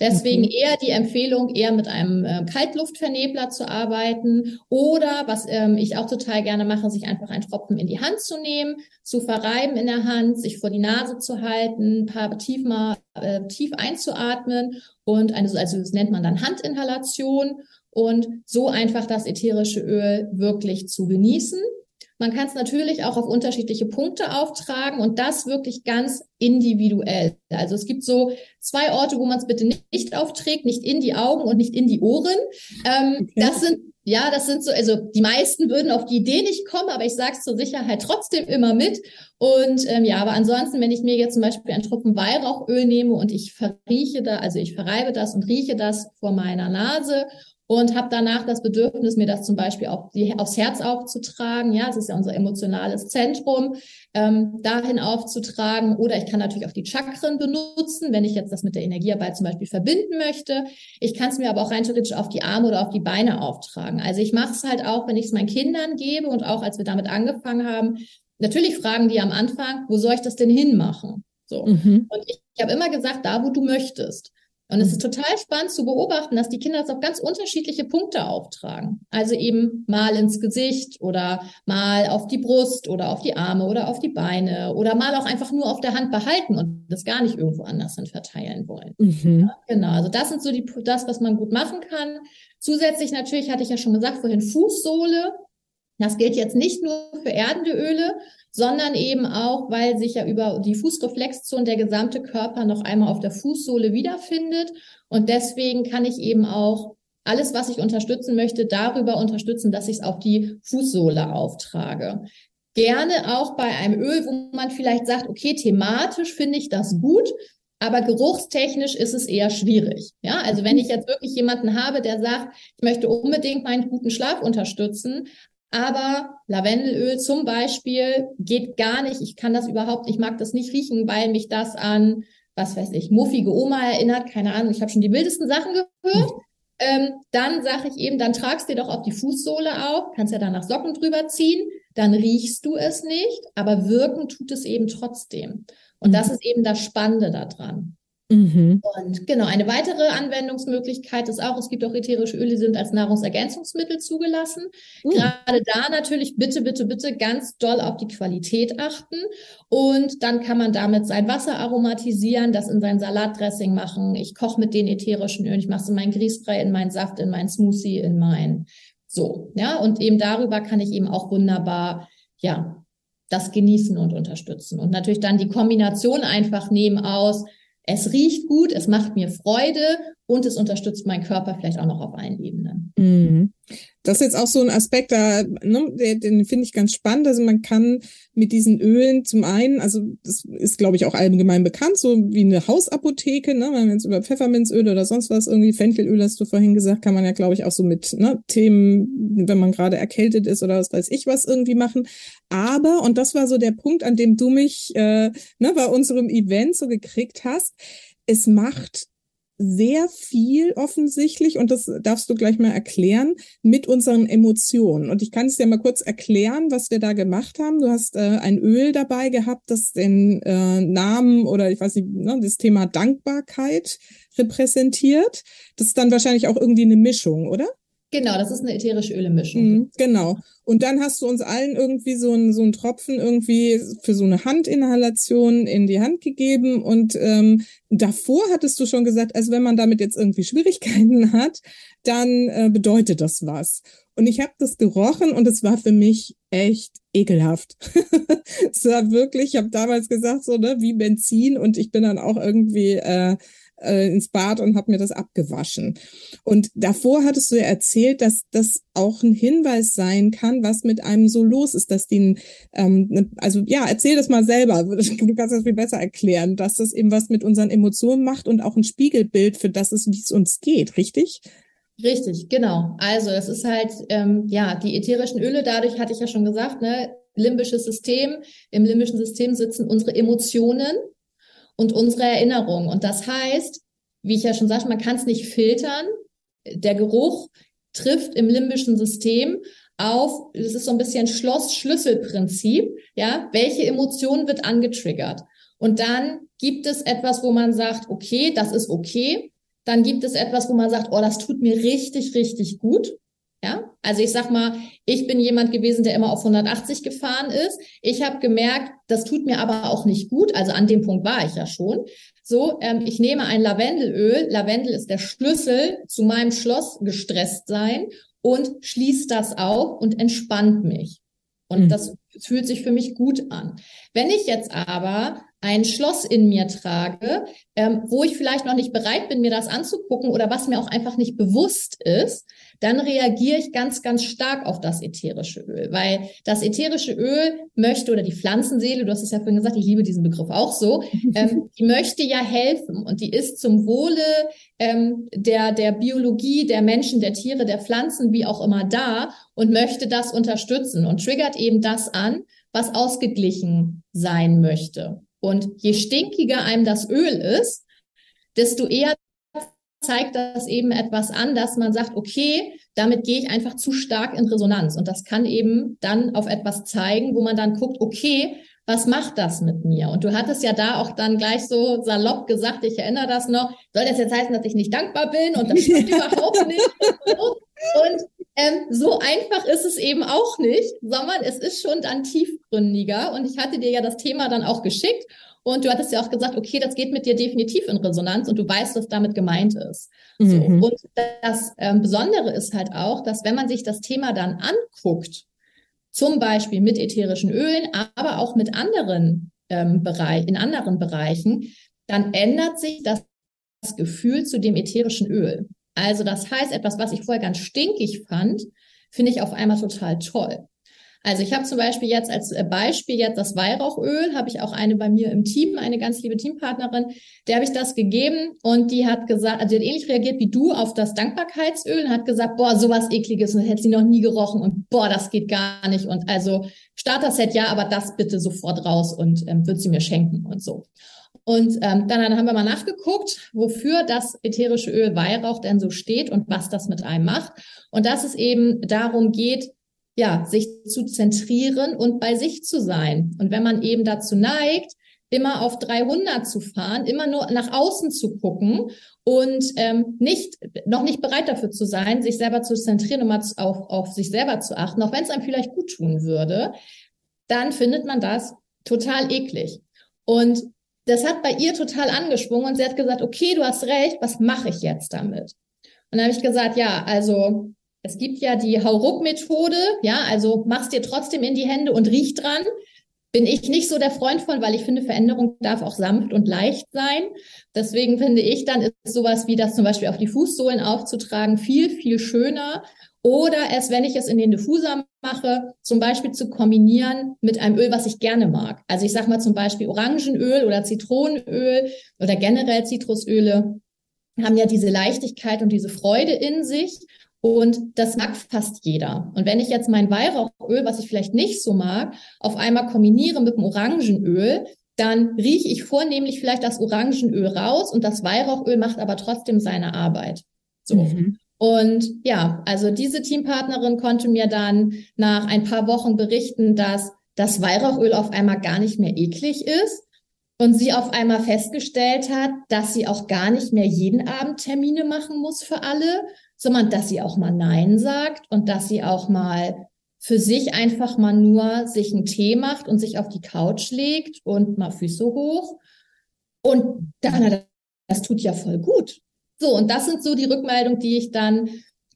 Deswegen mhm. eher die Empfehlung, eher mit einem äh, Kaltluftvernebler zu arbeiten oder, was ähm, ich auch total gerne mache, sich einfach einen Tropfen in die Hand zu nehmen, zu verreiben in der Hand, sich vor die Nase zu halten, ein paar tief mal äh, tief einzuatmen und eine, also das nennt man dann Handinhalation und so einfach das ätherische Öl wirklich zu genießen. Man kann es natürlich auch auf unterschiedliche Punkte auftragen und das wirklich ganz individuell. Also es gibt so zwei Orte, wo man es bitte nicht aufträgt, nicht in die Augen und nicht in die Ohren. Ähm, okay. Das sind ja, das sind so, also die meisten würden auf die Idee nicht kommen, aber ich sage es zur Sicherheit trotzdem immer mit. Und ähm, ja, aber ansonsten, wenn ich mir jetzt zum Beispiel einen Tropfen Weihrauchöl nehme und ich verrieche da, also ich verreibe das und rieche das vor meiner Nase und habe danach das Bedürfnis, mir das zum Beispiel auf die, aufs Herz aufzutragen. Ja, es ist ja unser emotionales Zentrum, ähm, dahin aufzutragen. Oder ich kann natürlich auch die Chakren benutzen, wenn ich jetzt das mit der Energiearbeit zum Beispiel verbinden möchte. Ich kann es mir aber auch rein theoretisch auf die Arme oder auf die Beine auftragen. Also ich mache es halt auch, wenn ich es meinen Kindern gebe und auch als wir damit angefangen haben. Natürlich fragen die am Anfang, wo soll ich das denn hinmachen? So. Mhm. Und ich, ich habe immer gesagt, da, wo du möchtest. Und es ist mhm. total spannend zu beobachten, dass die Kinder das auf ganz unterschiedliche Punkte auftragen. Also eben mal ins Gesicht oder mal auf die Brust oder auf die Arme oder auf die Beine oder mal auch einfach nur auf der Hand behalten und das gar nicht irgendwo anders hin verteilen wollen. Mhm. Ja, genau. Also das sind so die, das, was man gut machen kann. Zusätzlich natürlich hatte ich ja schon gesagt vorhin Fußsohle. Das gilt jetzt nicht nur für erdende Öle, sondern eben auch, weil sich ja über die Fußreflexzone der gesamte Körper noch einmal auf der Fußsohle wiederfindet. Und deswegen kann ich eben auch alles, was ich unterstützen möchte, darüber unterstützen, dass ich es auf die Fußsohle auftrage. Gerne auch bei einem Öl, wo man vielleicht sagt, okay, thematisch finde ich das gut, aber geruchstechnisch ist es eher schwierig. Ja, also wenn ich jetzt wirklich jemanden habe, der sagt, ich möchte unbedingt meinen guten Schlaf unterstützen, aber Lavendelöl zum Beispiel geht gar nicht. Ich kann das überhaupt, ich mag das nicht riechen, weil mich das an, was weiß ich, muffige Oma erinnert. Keine Ahnung, ich habe schon die wildesten Sachen gehört. Ähm, dann sage ich eben, dann tragst du dir doch auf die Fußsohle auf, kannst ja danach Socken drüber ziehen, dann riechst du es nicht, aber wirken tut es eben trotzdem. Und mhm. das ist eben das Spannende daran. Mhm. Und genau, eine weitere Anwendungsmöglichkeit ist auch, es gibt auch ätherische Öle, die sind als Nahrungsergänzungsmittel zugelassen. Mhm. Gerade da natürlich bitte, bitte, bitte ganz doll auf die Qualität achten. Und dann kann man damit sein Wasser aromatisieren, das in sein Salatdressing machen. Ich koche mit den ätherischen Ölen, ich mache es in meinen Grießbrei, in meinen Saft, in meinen Smoothie, in mein so, ja. Und eben darüber kann ich eben auch wunderbar, ja, das genießen und unterstützen. Und natürlich dann die Kombination einfach nehmen aus, es riecht gut, es macht mir Freude und es unterstützt meinen Körper vielleicht auch noch auf allen Ebenen. Mhm. Das ist jetzt auch so ein Aspekt, da, ne, den, finde ich ganz spannend. Also man kann mit diesen Ölen zum einen, also das ist, glaube ich, auch allgemein bekannt, so wie eine Hausapotheke, ne? Wenn man jetzt über Pfefferminzöl oder sonst was, irgendwie Fenchelöl hast du vorhin gesagt, kann man ja, glaube ich, auch so mit ne, Themen, wenn man gerade erkältet ist oder was weiß ich was irgendwie machen. Aber, und das war so der Punkt, an dem du mich äh, ne, bei unserem Event so gekriegt hast, es macht sehr viel offensichtlich, und das darfst du gleich mal erklären, mit unseren Emotionen. Und ich kann es dir mal kurz erklären, was wir da gemacht haben. Du hast äh, ein Öl dabei gehabt, das den äh, Namen oder ich weiß nicht, ne, das Thema Dankbarkeit repräsentiert. Das ist dann wahrscheinlich auch irgendwie eine Mischung, oder? Genau, das ist eine ätherische Ölemischung. Mhm, genau. Und dann hast du uns allen irgendwie so einen so einen Tropfen irgendwie für so eine Handinhalation in die Hand gegeben. Und ähm, davor hattest du schon gesagt, also wenn man damit jetzt irgendwie Schwierigkeiten hat, dann äh, bedeutet das was. Und ich habe das gerochen und es war für mich echt ekelhaft. es war wirklich, ich habe damals gesagt, so ne, wie Benzin und ich bin dann auch irgendwie äh, äh, ins Bad und habe mir das abgewaschen. Und davor hattest du ja erzählt, dass das auch ein Hinweis sein kann, was mit einem so los ist, dass die, ähm, ne, also ja, erzähl das mal selber. Du kannst das viel besser erklären, dass das eben was mit unseren Emotionen macht und auch ein Spiegelbild für das ist, wie es uns geht, richtig? Richtig, genau. Also es ist halt, ähm, ja, die ätherischen Öle, dadurch hatte ich ja schon gesagt, ne, limbisches System. Im limbischen System sitzen unsere Emotionen und unsere Erinnerung. Und das heißt, wie ich ja schon sagte, man kann es nicht filtern. Der Geruch trifft im limbischen System auf, das ist so ein bisschen Schloss-Schlüssel-Prinzip, ja, welche Emotion wird angetriggert? Und dann gibt es etwas, wo man sagt, okay, das ist okay. Dann gibt es etwas, wo man sagt, oh, das tut mir richtig, richtig gut. Ja, also ich sag mal, ich bin jemand gewesen, der immer auf 180 gefahren ist. Ich habe gemerkt, das tut mir aber auch nicht gut. Also an dem Punkt war ich ja schon. so, ähm, ich nehme ein Lavendelöl. Lavendel ist der Schlüssel zu meinem Schloss gestresst sein und schließe das auf und entspannt mich. Und mhm. das fühlt sich für mich gut an. Wenn ich jetzt aber ein Schloss in mir trage, ähm, wo ich vielleicht noch nicht bereit bin, mir das anzugucken oder was mir auch einfach nicht bewusst ist, dann reagiere ich ganz, ganz stark auf das ätherische Öl, weil das ätherische Öl möchte oder die Pflanzenseele, du hast es ja vorhin gesagt, ich liebe diesen Begriff auch so, ähm, die möchte ja helfen und die ist zum Wohle ähm, der, der Biologie, der Menschen, der Tiere, der Pflanzen, wie auch immer da und möchte das unterstützen und triggert eben das an, was ausgeglichen sein möchte. Und je stinkiger einem das Öl ist, desto eher zeigt das eben etwas an, dass man sagt, okay, damit gehe ich einfach zu stark in Resonanz. Und das kann eben dann auf etwas zeigen, wo man dann guckt, okay, was macht das mit mir? Und du hattest ja da auch dann gleich so salopp gesagt, ich erinnere das noch, soll das jetzt heißen, dass ich nicht dankbar bin? Und das stimmt überhaupt nicht. Und ähm, so einfach ist es eben auch nicht, sondern es ist schon dann tiefgründiger. Und ich hatte dir ja das Thema dann auch geschickt. Und du hattest ja auch gesagt, okay, das geht mit dir definitiv in Resonanz und du weißt, was damit gemeint ist. Mhm. So. Und das ähm, Besondere ist halt auch, dass wenn man sich das Thema dann anguckt, zum Beispiel mit ätherischen Ölen, aber auch mit anderen ähm, Bereich, in anderen Bereichen, dann ändert sich das Gefühl zu dem ätherischen Öl. Also das heißt, etwas, was ich vorher ganz stinkig fand, finde ich auf einmal total toll. Also ich habe zum Beispiel jetzt als äh, Beispiel jetzt das Weihrauchöl, habe ich auch eine bei mir im Team, eine ganz liebe Teampartnerin, der habe ich das gegeben und die hat gesagt, also die hat ähnlich reagiert wie du auf das Dankbarkeitsöl und hat gesagt, boah, sowas ekliges und hätte sie noch nie gerochen und boah, das geht gar nicht und also Starter-Set ja, aber das bitte sofort raus und ähm, wird sie mir schenken und so. Und ähm, dann haben wir mal nachgeguckt, wofür das ätherische Öl Weihrauch denn so steht und was das mit einem macht. Und dass es eben darum geht, ja, sich zu zentrieren und bei sich zu sein. Und wenn man eben dazu neigt, immer auf 300 zu fahren, immer nur nach außen zu gucken und ähm, nicht noch nicht bereit dafür zu sein, sich selber zu zentrieren und mal auf, auf sich selber zu achten, auch wenn es einem vielleicht gut tun würde, dann findet man das total eklig. Und das hat bei ihr total angeschwungen und sie hat gesagt, okay, du hast recht, was mache ich jetzt damit? Und dann habe ich gesagt, ja, also es gibt ja die Hauruck-Methode, ja, also mach's dir trotzdem in die Hände und riech dran. Bin ich nicht so der Freund von, weil ich finde, Veränderung darf auch sanft und leicht sein. Deswegen finde ich, dann ist sowas wie das zum Beispiel auf die Fußsohlen aufzutragen viel, viel schöner. Oder es, wenn ich es in den Diffuser mache, zum Beispiel zu kombinieren mit einem Öl, was ich gerne mag. Also ich sage mal zum Beispiel Orangenöl oder Zitronenöl oder generell Zitrusöle haben ja diese Leichtigkeit und diese Freude in sich. Und das mag fast jeder. Und wenn ich jetzt mein Weihrauchöl, was ich vielleicht nicht so mag, auf einmal kombiniere mit dem Orangenöl, dann rieche ich vornehmlich vielleicht das Orangenöl raus und das Weihrauchöl macht aber trotzdem seine Arbeit. So. Mhm. Und ja, also diese Teampartnerin konnte mir dann nach ein paar Wochen berichten, dass das Weihrauchöl auf einmal gar nicht mehr eklig ist und sie auf einmal festgestellt hat, dass sie auch gar nicht mehr jeden Abend Termine machen muss für alle, sondern dass sie auch mal Nein sagt und dass sie auch mal für sich einfach mal nur sich einen Tee macht und sich auf die Couch legt und mal Füße hoch. Und dann, das tut ja voll gut. So, und das sind so die Rückmeldungen, die ich dann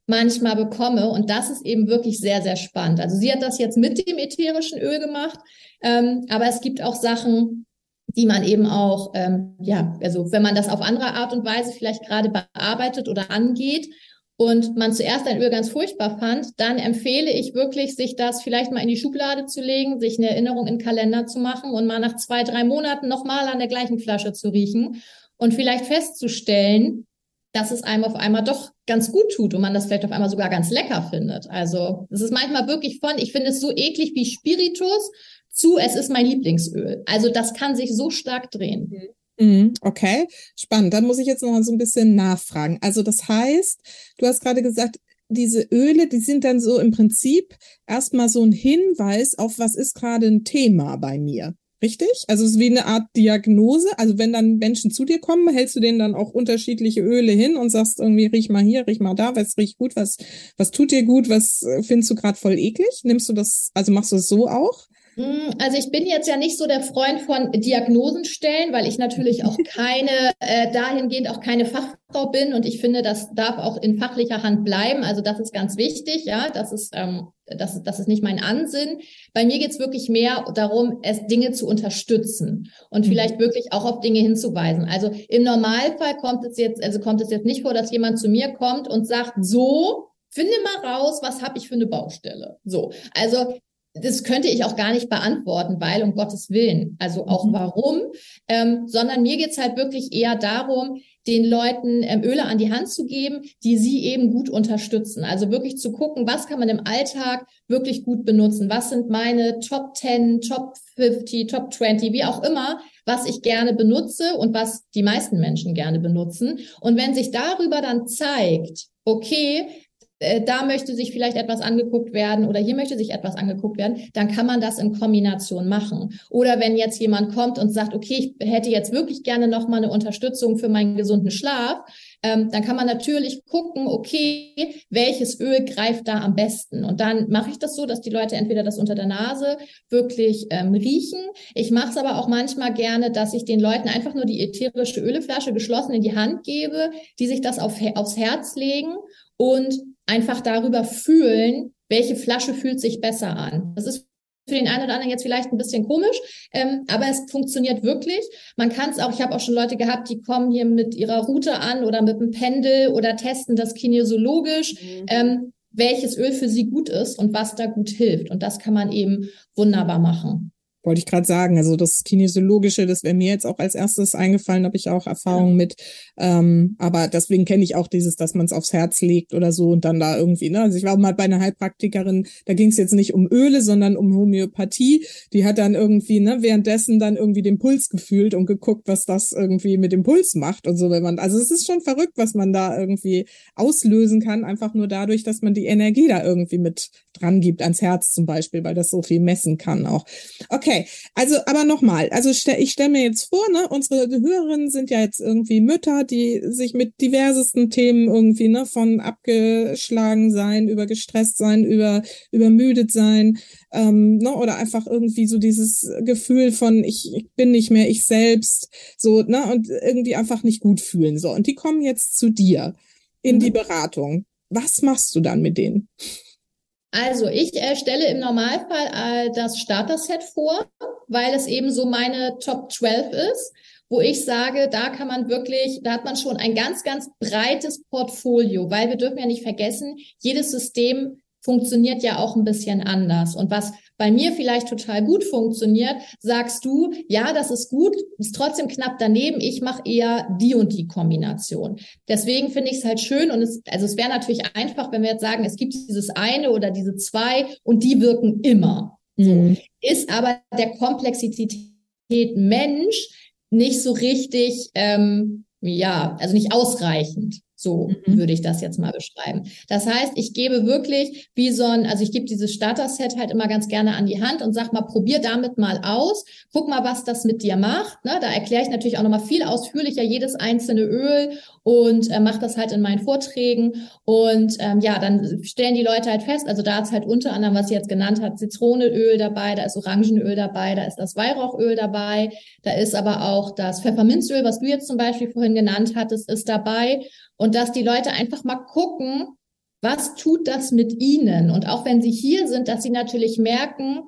manchmal bekomme. Und das ist eben wirklich sehr, sehr spannend. Also sie hat das jetzt mit dem ätherischen Öl gemacht, ähm, aber es gibt auch Sachen, die man eben auch, ähm, ja, also wenn man das auf andere Art und Weise vielleicht gerade bearbeitet oder angeht und man zuerst ein Öl ganz furchtbar fand, dann empfehle ich wirklich, sich das vielleicht mal in die Schublade zu legen, sich eine Erinnerung in den Kalender zu machen und mal nach zwei, drei Monaten nochmal an der gleichen Flasche zu riechen und vielleicht festzustellen, dass es einem auf einmal doch ganz gut tut und man das vielleicht auf einmal sogar ganz lecker findet. Also es ist manchmal wirklich von, ich finde es so eklig wie Spiritus zu, es ist mein Lieblingsöl. Also das kann sich so stark drehen. Mhm. Mhm, okay, spannend. Dann muss ich jetzt noch mal so ein bisschen nachfragen. Also das heißt, du hast gerade gesagt, diese Öle, die sind dann so im Prinzip erstmal so ein Hinweis auf, was ist gerade ein Thema bei mir. Richtig? Also es ist wie eine Art Diagnose. Also wenn dann Menschen zu dir kommen, hältst du denen dann auch unterschiedliche Öle hin und sagst irgendwie, riech mal hier, riech mal da, was riecht gut, was, was tut dir gut, was äh, findest du gerade voll eklig? Nimmst du das, also machst du es so auch? Hm, also ich bin jetzt ja nicht so der Freund von Diagnosen stellen, weil ich natürlich auch keine, äh, dahingehend auch keine Fachfrau bin und ich finde, das darf auch in fachlicher Hand bleiben. Also das ist ganz wichtig, ja, das ist, ähm, das, das ist nicht mein Ansinn. Bei mir geht's wirklich mehr darum, es Dinge zu unterstützen und mhm. vielleicht wirklich auch auf Dinge hinzuweisen. Also im Normalfall kommt es jetzt, also kommt es jetzt nicht vor, dass jemand zu mir kommt und sagt, so, Finde mal raus, was habe ich für eine Baustelle. So, also das könnte ich auch gar nicht beantworten, weil um Gottes Willen, also auch mhm. warum, ähm, sondern mir geht's halt wirklich eher darum, den Leuten ähm, Öle an die Hand zu geben, die sie eben gut unterstützen. Also wirklich zu gucken, was kann man im Alltag wirklich gut benutzen? Was sind meine Top 10, Top 50, Top 20, wie auch immer, was ich gerne benutze und was die meisten Menschen gerne benutzen. Und wenn sich darüber dann zeigt, okay, äh, da möchte sich vielleicht etwas angeguckt werden oder hier möchte sich etwas angeguckt werden, dann kann man das in Kombination machen. Oder wenn jetzt jemand kommt und sagt, okay, ich hätte jetzt wirklich gerne noch mal eine Unterstützung für meinen gesunden Schlaf, ähm, dann kann man natürlich gucken, okay, welches Öl greift da am besten. Und dann mache ich das so, dass die Leute entweder das unter der Nase wirklich ähm, riechen. Ich mache es aber auch manchmal gerne, dass ich den Leuten einfach nur die ätherische Öleflasche geschlossen in die Hand gebe, die sich das auf, aufs Herz legen und einfach darüber fühlen, welche Flasche fühlt sich besser an. Das ist für den einen oder anderen jetzt vielleicht ein bisschen komisch, ähm, aber es funktioniert wirklich. Man kann es auch, ich habe auch schon Leute gehabt, die kommen hier mit ihrer Route an oder mit einem Pendel oder testen das kinesiologisch, mhm. ähm, welches Öl für sie gut ist und was da gut hilft. Und das kann man eben wunderbar machen. Wollte ich gerade sagen, also das Kinesiologische, das wäre mir jetzt auch als erstes eingefallen, habe ich auch Erfahrung ja. mit. Ähm, aber deswegen kenne ich auch dieses, dass man es aufs Herz legt oder so und dann da irgendwie, ne? Also ich war mal bei einer Heilpraktikerin, da ging es jetzt nicht um Öle, sondern um Homöopathie. Die hat dann irgendwie, ne, währenddessen dann irgendwie den Puls gefühlt und geguckt, was das irgendwie mit dem Puls macht und so, wenn man, also es ist schon verrückt, was man da irgendwie auslösen kann, einfach nur dadurch, dass man die Energie da irgendwie mit dran gibt, ans Herz zum Beispiel, weil das so viel messen kann auch. Okay. Okay, also aber nochmal, also stell, ich stelle mir jetzt vor, ne, unsere Hörerinnen sind ja jetzt irgendwie Mütter, die sich mit diversesten Themen irgendwie, ne, von abgeschlagen sein, über gestresst sein, über übermüdet sein, ähm, ne, oder einfach irgendwie so dieses Gefühl von ich, ich bin nicht mehr ich selbst, so, ne, und irgendwie einfach nicht gut fühlen. So, und die kommen jetzt zu dir in mhm. die Beratung. Was machst du dann mit denen? Also ich erstelle im Normalfall äh, das Starter-Set vor, weil es eben so meine Top 12 ist, wo ich sage, da kann man wirklich, da hat man schon ein ganz, ganz breites Portfolio, weil wir dürfen ja nicht vergessen, jedes System funktioniert ja auch ein bisschen anders. Und was bei mir vielleicht total gut funktioniert, sagst du, ja, das ist gut, ist trotzdem knapp daneben, ich mache eher die und die Kombination. Deswegen finde ich es halt schön und es, also es wäre natürlich einfach, wenn wir jetzt sagen, es gibt dieses eine oder diese zwei und die wirken immer. Mhm. So. Ist aber der Komplexität Mensch nicht so richtig, ähm, ja, also nicht ausreichend. So mhm. würde ich das jetzt mal beschreiben. Das heißt, ich gebe wirklich wie so ein, also ich gebe dieses Starter-Set halt immer ganz gerne an die Hand und sag mal, probier damit mal aus. Guck mal, was das mit dir macht. Ne? Da erkläre ich natürlich auch nochmal viel ausführlicher jedes einzelne Öl und äh, mache das halt in meinen Vorträgen. Und ähm, ja, dann stellen die Leute halt fest, also da ist halt unter anderem, was sie jetzt genannt hat, Zitronenöl dabei, da ist Orangenöl dabei, da ist das Weihrauchöl dabei, da ist aber auch das Pfefferminzöl, was du jetzt zum Beispiel vorhin genannt hattest, ist dabei. Und dass die Leute einfach mal gucken, was tut das mit ihnen? Und auch wenn sie hier sind, dass sie natürlich merken,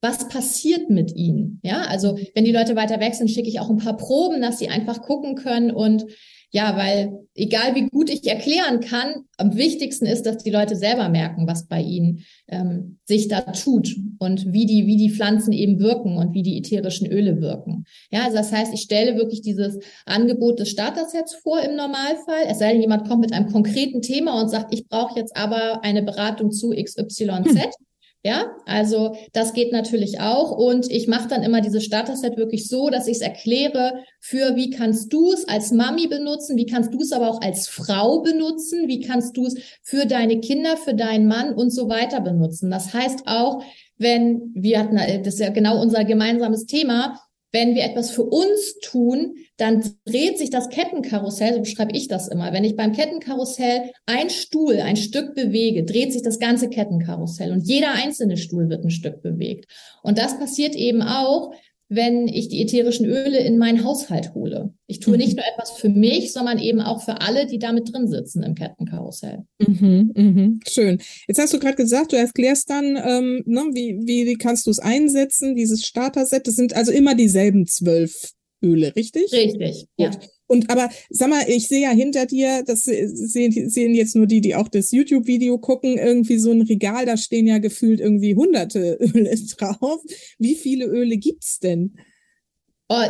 was passiert mit ihnen? Ja, also wenn die Leute weiter weg sind, schicke ich auch ein paar Proben, dass sie einfach gucken können und ja, weil egal wie gut ich erklären kann, am wichtigsten ist, dass die Leute selber merken, was bei ihnen ähm, sich da tut und wie die, wie die Pflanzen eben wirken und wie die ätherischen Öle wirken. Ja, also das heißt, ich stelle wirklich dieses Angebot des Starter-Sets vor im Normalfall. Es sei denn, jemand kommt mit einem konkreten Thema und sagt, ich brauche jetzt aber eine Beratung zu XYZ. Hm. Ja, also das geht natürlich auch. Und ich mache dann immer dieses Starter-Set wirklich so, dass ich es erkläre für, wie kannst du es als Mami benutzen, wie kannst du es aber auch als Frau benutzen, wie kannst du es für deine Kinder, für deinen Mann und so weiter benutzen. Das heißt auch, wenn wir hatten, das ist ja genau unser gemeinsames Thema, wenn wir etwas für uns tun, dann dreht sich das Kettenkarussell, so beschreibe ich das immer. Wenn ich beim Kettenkarussell ein Stuhl ein Stück bewege, dreht sich das ganze Kettenkarussell und jeder einzelne Stuhl wird ein Stück bewegt. Und das passiert eben auch, wenn ich die ätherischen Öle in meinen Haushalt hole. Ich tue mhm. nicht nur etwas für mich, sondern eben auch für alle, die damit drin sitzen im Kettenkarussell. Mhm, mhm. Schön. Jetzt hast du gerade gesagt, du erklärst dann, ähm, ne, wie, wie kannst du es einsetzen, dieses Starter-Set. Das sind also immer dieselben zwölf Öle, richtig? Richtig, Gut. ja. Und aber sag mal, ich sehe ja hinter dir, das sehen, sehen jetzt nur die, die auch das YouTube-Video gucken, irgendwie so ein Regal, da stehen ja gefühlt irgendwie hunderte Öle drauf. Wie viele Öle gibt's denn? Oh,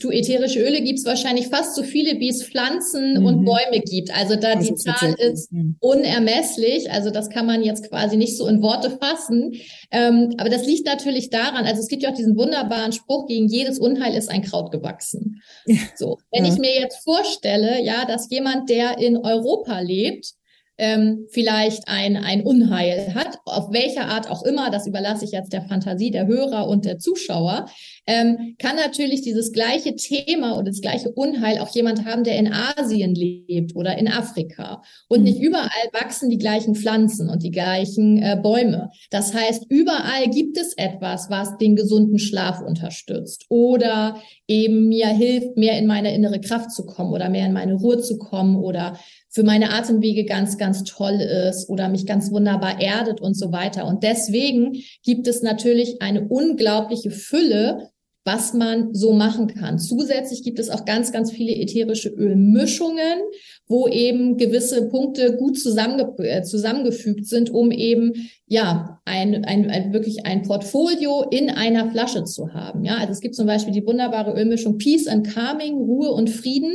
du, ätherische Öle gibt's wahrscheinlich fast so viele, wie es Pflanzen mhm. und Bäume gibt. Also da also die Zahl ist unermesslich. Also das kann man jetzt quasi nicht so in Worte fassen. Ähm, aber das liegt natürlich daran, also es gibt ja auch diesen wunderbaren Spruch, gegen jedes Unheil ist ein Kraut gewachsen. Ja. So, wenn ja. ich mir jetzt vorstelle, ja, dass jemand, der in Europa lebt, ähm, vielleicht ein, ein Unheil hat, auf welcher Art auch immer, das überlasse ich jetzt der Fantasie der Hörer und der Zuschauer, ähm, kann natürlich dieses gleiche Thema oder das gleiche Unheil auch jemand haben, der in Asien lebt oder in Afrika. Und mhm. nicht überall wachsen die gleichen Pflanzen und die gleichen äh, Bäume. Das heißt, überall gibt es etwas, was den gesunden Schlaf unterstützt oder eben mir hilft, mehr in meine innere Kraft zu kommen oder mehr in meine Ruhe zu kommen oder für meine Atemwege ganz, ganz toll ist oder mich ganz wunderbar erdet und so weiter. Und deswegen gibt es natürlich eine unglaubliche Fülle, was man so machen kann. Zusätzlich gibt es auch ganz, ganz viele ätherische Ölmischungen, wo eben gewisse Punkte gut zusammenge äh, zusammengefügt sind, um eben ja ein, ein, ein wirklich ein Portfolio in einer Flasche zu haben. Ja, also es gibt zum Beispiel die wunderbare Ölmischung Peace and Calming, Ruhe und Frieden.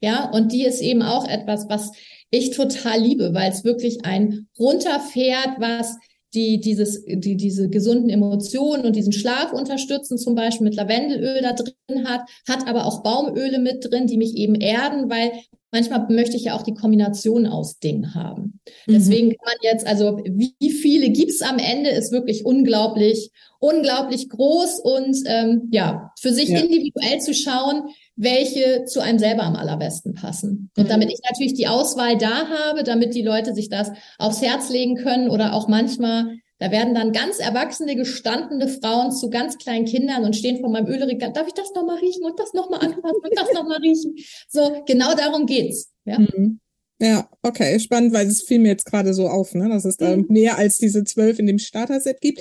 Ja, und die ist eben auch etwas, was ich total liebe, weil es wirklich ein runterfährt, was die dieses, die diese gesunden Emotionen und diesen Schlaf unterstützen, zum Beispiel mit Lavendelöl da drin hat, hat aber auch Baumöle mit drin, die mich eben erden, weil manchmal möchte ich ja auch die Kombination aus Dingen haben. Mhm. Deswegen kann man jetzt, also wie viele gibt's am Ende, ist wirklich unglaublich, unglaublich groß und ähm, ja, für sich ja. individuell zu schauen, welche zu einem selber am allerbesten passen. Und mhm. damit ich natürlich die Auswahl da habe, damit die Leute sich das aufs Herz legen können oder auch manchmal, da werden dann ganz erwachsene, gestandene Frauen zu ganz kleinen Kindern und stehen vor meinem Ölregal, darf ich das nochmal riechen und das nochmal anfassen und das nochmal riechen? So, genau darum geht's. Ja. Mhm. Ja, okay, spannend, weil es fiel mir jetzt gerade so auf, ne, dass es da mhm. mehr als diese zwölf in dem Starter-Set gibt.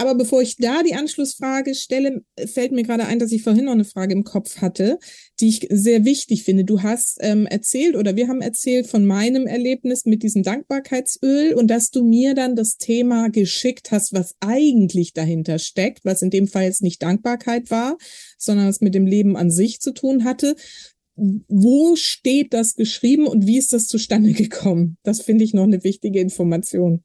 Aber bevor ich da die Anschlussfrage stelle, fällt mir gerade ein, dass ich vorhin noch eine Frage im Kopf hatte, die ich sehr wichtig finde. Du hast ähm, erzählt oder wir haben erzählt von meinem Erlebnis mit diesem Dankbarkeitsöl und dass du mir dann das Thema geschickt hast, was eigentlich dahinter steckt, was in dem Fall jetzt nicht Dankbarkeit war, sondern es mit dem Leben an sich zu tun hatte. Wo steht das geschrieben und wie ist das zustande gekommen? Das finde ich noch eine wichtige Information.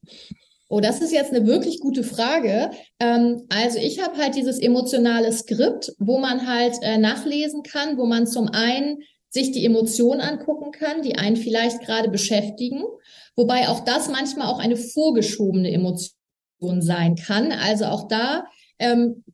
Oh, das ist jetzt eine wirklich gute Frage. Ähm, also ich habe halt dieses emotionale Skript, wo man halt äh, nachlesen kann, wo man zum einen sich die Emotionen angucken kann, die einen vielleicht gerade beschäftigen, wobei auch das manchmal auch eine vorgeschobene Emotion sein kann. Also auch da ähm,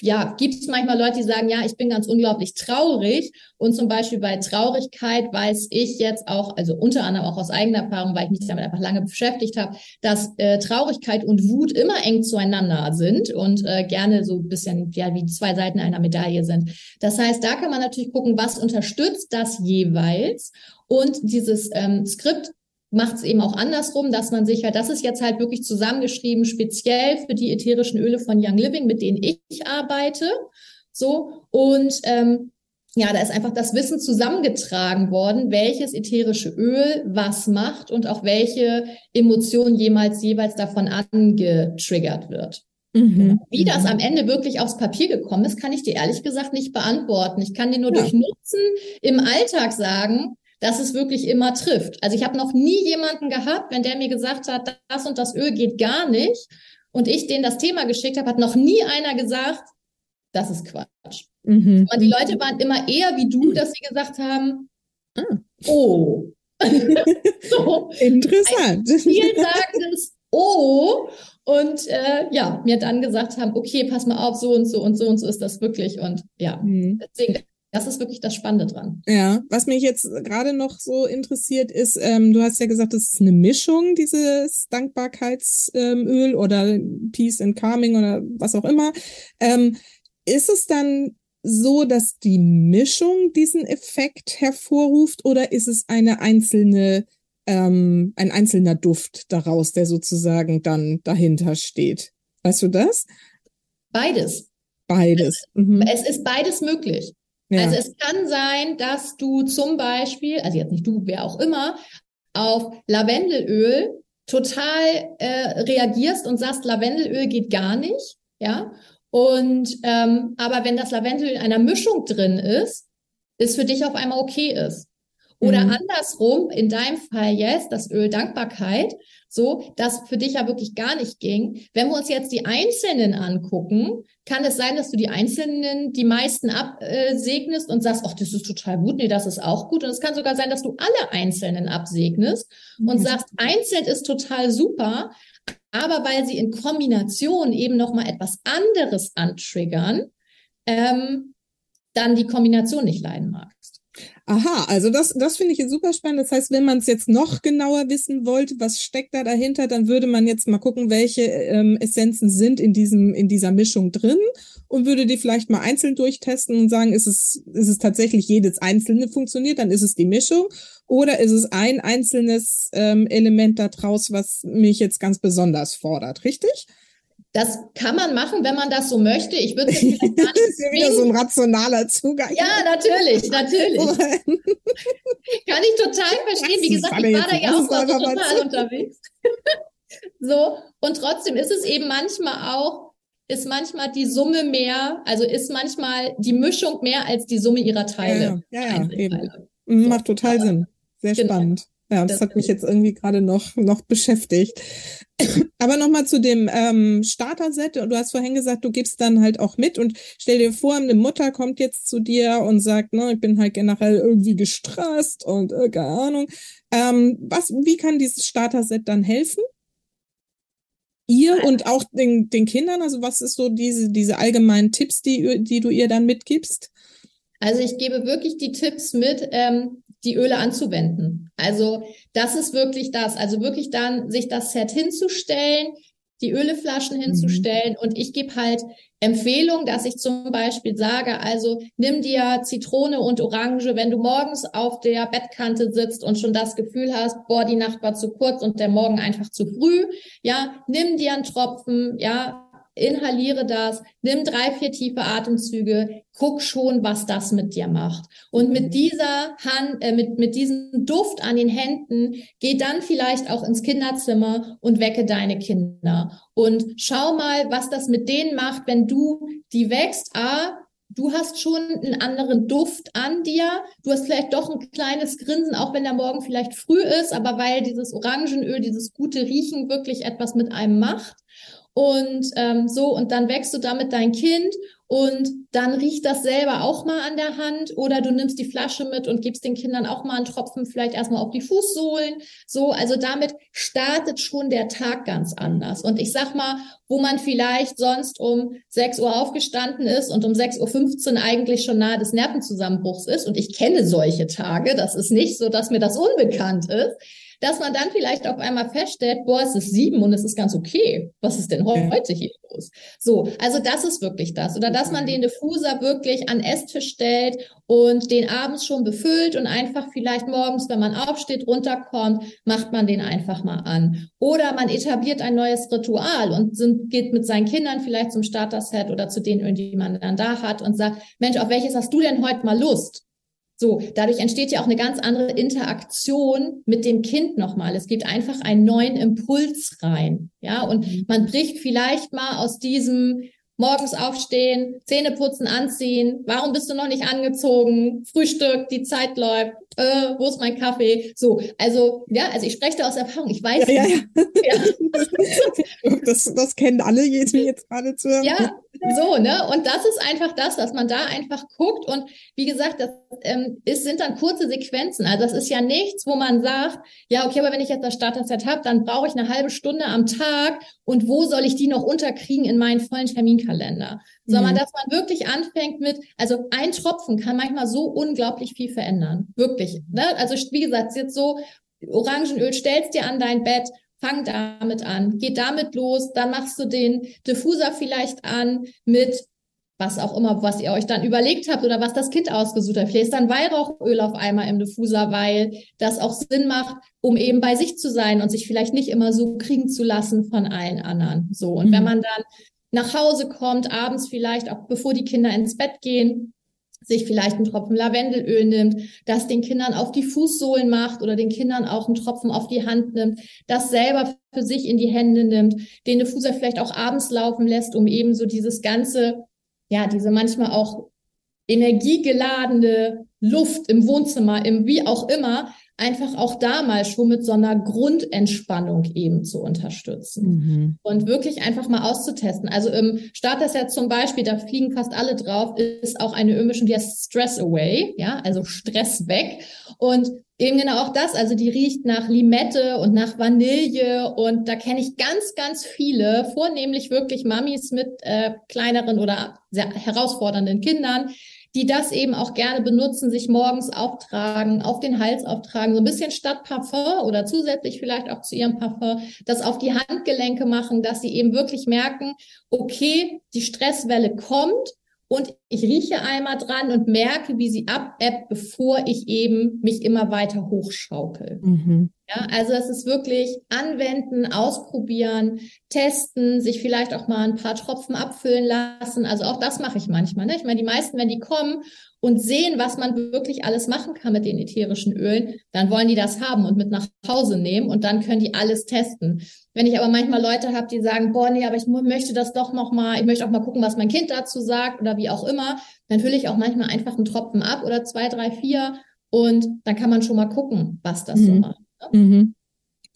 ja, gibt es manchmal Leute, die sagen, ja, ich bin ganz unglaublich traurig. Und zum Beispiel bei Traurigkeit weiß ich jetzt auch, also unter anderem auch aus eigener Erfahrung, weil ich mich damit einfach lange beschäftigt habe, dass äh, Traurigkeit und Wut immer eng zueinander sind und äh, gerne so ein bisschen, ja, wie zwei Seiten einer Medaille sind. Das heißt, da kann man natürlich gucken, was unterstützt das jeweils. Und dieses ähm, Skript macht es eben auch andersrum, dass man sich halt, das ist jetzt halt wirklich zusammengeschrieben, speziell für die ätherischen Öle von Young Living, mit denen ich arbeite. So, und ähm, ja, da ist einfach das Wissen zusammengetragen worden, welches ätherische Öl was macht und auch welche Emotion jemals jeweils davon angetriggert wird. Mhm. Wie das am Ende wirklich aufs Papier gekommen ist, kann ich dir ehrlich gesagt nicht beantworten. Ich kann dir nur ja. durch Nutzen im Alltag sagen, dass es wirklich immer trifft. Also ich habe noch nie jemanden gehabt, wenn der mir gesagt hat, das und das Öl geht gar nicht und ich denen das Thema geschickt habe, hat noch nie einer gesagt, das ist Quatsch. Mhm. Und die Leute waren immer eher wie du, dass sie gesagt haben, ah. oh. so, Interessant. Ein vielsagendes oh, und äh, ja, mir dann gesagt haben, okay, pass mal auf, so und so und so und so ist das wirklich. Und ja, mhm. deswegen, das ist wirklich das Spannende dran. Ja, was mich jetzt gerade noch so interessiert ist, ähm, du hast ja gesagt, das ist eine Mischung, dieses Dankbarkeitsöl ähm, oder Peace and Calming oder was auch immer. Ähm, ist es dann so, dass die Mischung diesen Effekt hervorruft oder ist es eine einzelne, ähm, ein einzelner Duft daraus, der sozusagen dann dahinter steht? Weißt du das? Beides. Beides. Mhm. Es ist beides möglich. Ja. Also es kann sein, dass du zum Beispiel, also jetzt nicht du, wer auch immer, auf Lavendelöl total äh, reagierst und sagst, Lavendelöl geht gar nicht, ja. Und ähm, aber wenn das Lavendel in einer Mischung drin ist, ist für dich auf einmal okay ist. Oder mhm. andersrum, in deinem Fall jetzt, das Öl Dankbarkeit, so, das für dich ja wirklich gar nicht ging. Wenn wir uns jetzt die Einzelnen angucken, kann es sein, dass du die Einzelnen, die meisten absegnest und sagst, ach, das ist total gut, nee, das ist auch gut. Und es kann sogar sein, dass du alle Einzelnen absegnest mhm. und sagst, einzeln ist total super, aber weil sie in Kombination eben nochmal etwas anderes antriggern, ähm, dann die Kombination nicht leiden magst. Aha, also das, das finde ich jetzt super spannend. Das heißt, wenn man es jetzt noch genauer wissen wollte, was steckt da dahinter, dann würde man jetzt mal gucken, welche ähm, Essenzen sind in diesem, in dieser Mischung drin und würde die vielleicht mal einzeln durchtesten und sagen, ist es, ist es tatsächlich jedes einzelne funktioniert, dann ist es die Mischung oder ist es ein einzelnes ähm, Element daraus, was mich jetzt ganz besonders fordert, richtig? Das kann man machen, wenn man das so möchte. Ich würde es vielleicht gar nicht. das ist ja wieder so ein rationaler Zugang. Ja, natürlich, natürlich. kann ich total verstehen. Wie gesagt, ich war da ja auch mal so total unterwegs. so, und trotzdem ist es eben manchmal auch, ist manchmal die Summe mehr, also ist manchmal die Mischung mehr als die Summe ihrer Teile. Ja, ja, ja eben. Mhm, macht total Aber, Sinn. Sehr genau. spannend. Ja, das, das hat mich jetzt irgendwie gerade noch, noch beschäftigt. Aber nochmal zu dem ähm, Starter-Set. Du hast vorhin gesagt, du gibst dann halt auch mit und stell dir vor, eine Mutter kommt jetzt zu dir und sagt, ne, ich bin halt generell irgendwie gestresst und äh, keine Ahnung. Ähm, was, wie kann dieses Starter-Set dann helfen? Ihr und auch den, den Kindern? Also was ist so diese, diese allgemeinen Tipps, die, die du ihr dann mitgibst? Also ich gebe wirklich die Tipps mit, ähm, die Öle anzuwenden. Also das ist wirklich das. Also wirklich dann sich das Set hinzustellen, die Öleflaschen hinzustellen mhm. und ich gebe halt Empfehlung, dass ich zum Beispiel sage, also nimm dir Zitrone und Orange, wenn du morgens auf der Bettkante sitzt und schon das Gefühl hast, boah, die Nacht war zu kurz und der Morgen einfach zu früh, ja, nimm dir einen Tropfen, ja, inhaliere das, nimm drei, vier tiefe Atemzüge, guck schon, was das mit dir macht. Und mit mhm. dieser Hand, äh, mit, mit diesem Duft an den Händen, geh dann vielleicht auch ins Kinderzimmer und wecke deine Kinder. Und schau mal, was das mit denen macht, wenn du die wächst. A, du hast schon einen anderen Duft an dir. Du hast vielleicht doch ein kleines Grinsen, auch wenn der Morgen vielleicht früh ist, aber weil dieses Orangenöl, dieses gute Riechen wirklich etwas mit einem macht. Und ähm, so, und dann wächst du damit dein Kind und dann riecht das selber auch mal an der Hand oder du nimmst die Flasche mit und gibst den Kindern auch mal einen Tropfen vielleicht erstmal auf die Fußsohlen. So, also damit startet schon der Tag ganz anders. Und ich sag mal, wo man vielleicht sonst um 6 Uhr aufgestanden ist und um 6.15 Uhr eigentlich schon nahe des Nervenzusammenbruchs ist. Und ich kenne solche Tage. Das ist nicht so, dass mir das unbekannt ist dass man dann vielleicht auf einmal feststellt, boah, es ist sieben und es ist ganz okay. Was ist denn heute hier los? So, also das ist wirklich das. Oder dass man den Diffuser wirklich an Esstisch stellt und den abends schon befüllt und einfach vielleicht morgens, wenn man aufsteht, runterkommt, macht man den einfach mal an. Oder man etabliert ein neues Ritual und sind, geht mit seinen Kindern vielleicht zum Starter-Set oder zu denen, die man dann da hat und sagt, Mensch, auf welches hast du denn heute mal Lust? So, dadurch entsteht ja auch eine ganz andere Interaktion mit dem Kind nochmal. Es gibt einfach einen neuen Impuls rein. Ja, und mhm. man bricht vielleicht mal aus diesem morgens aufstehen, Zähne putzen, anziehen. Warum bist du noch nicht angezogen? Frühstück, die Zeit läuft. Äh, wo ist mein Kaffee? So, also ja, also ich spreche da aus Erfahrung. Ich weiß, ja, ja, ja. das, das kennen alle, die jetzt gerade zu hören. Ja, so, ne? Und das ist einfach das, dass man da einfach guckt. Und wie gesagt, das ähm, ist, sind dann kurze Sequenzen. Also das ist ja nichts, wo man sagt, ja, okay, aber wenn ich jetzt das Starter-Set habe, dann brauche ich eine halbe Stunde am Tag. Und wo soll ich die noch unterkriegen in meinen vollen Terminkalender? Sondern mhm. dass man wirklich anfängt mit, also ein Tropfen kann manchmal so unglaublich viel verändern. Wirklich. Ne? Also wie gesagt, jetzt so Orangenöl stellst dir an dein Bett Fang damit an, geh damit los, dann machst du den Diffuser vielleicht an mit was auch immer, was ihr euch dann überlegt habt oder was das Kind ausgesucht hat. Vielleicht ist dann Weihrauchöl auf einmal im Diffuser, weil das auch Sinn macht, um eben bei sich zu sein und sich vielleicht nicht immer so kriegen zu lassen von allen anderen. So. Und mhm. wenn man dann nach Hause kommt, abends vielleicht auch bevor die Kinder ins Bett gehen, sich vielleicht einen Tropfen Lavendelöl nimmt, das den Kindern auf die Fußsohlen macht oder den Kindern auch einen Tropfen auf die Hand nimmt, das selber für sich in die Hände nimmt, den Diffuser vielleicht auch abends laufen lässt, um eben so dieses ganze, ja, diese manchmal auch energiegeladene Luft im Wohnzimmer, im wie auch immer, einfach auch da mal schon mit so einer Grundentspannung eben zu unterstützen mhm. und wirklich einfach mal auszutesten. Also im Starter-Set zum Beispiel, da fliegen fast alle drauf, ist auch eine Ölmischung, die heißt Stress Away, ja, also Stress weg. Und eben genau auch das, also die riecht nach Limette und nach Vanille und da kenne ich ganz, ganz viele, vornehmlich wirklich Mamis mit äh, kleineren oder sehr herausfordernden Kindern, die das eben auch gerne benutzen, sich morgens auftragen, auf den Hals auftragen, so ein bisschen statt Parfum oder zusätzlich vielleicht auch zu ihrem Parfum, das auf die Handgelenke machen, dass sie eben wirklich merken, okay, die Stresswelle kommt und ich rieche einmal dran und merke, wie sie abebbt, bevor ich eben mich immer weiter hochschaukel. Mhm. Ja, also es ist wirklich anwenden, ausprobieren, testen, sich vielleicht auch mal ein paar Tropfen abfüllen lassen. Also auch das mache ich manchmal. Ne? Ich meine, die meisten, wenn die kommen und sehen, was man wirklich alles machen kann mit den ätherischen Ölen, dann wollen die das haben und mit nach Hause nehmen und dann können die alles testen. Wenn ich aber manchmal Leute habe, die sagen, boah, nee, aber ich möchte das doch noch mal, ich möchte auch mal gucken, was mein Kind dazu sagt oder wie auch immer, dann fülle ich auch manchmal einfach einen Tropfen ab oder zwei, drei, vier und dann kann man schon mal gucken, was das mhm. so macht. Mhm.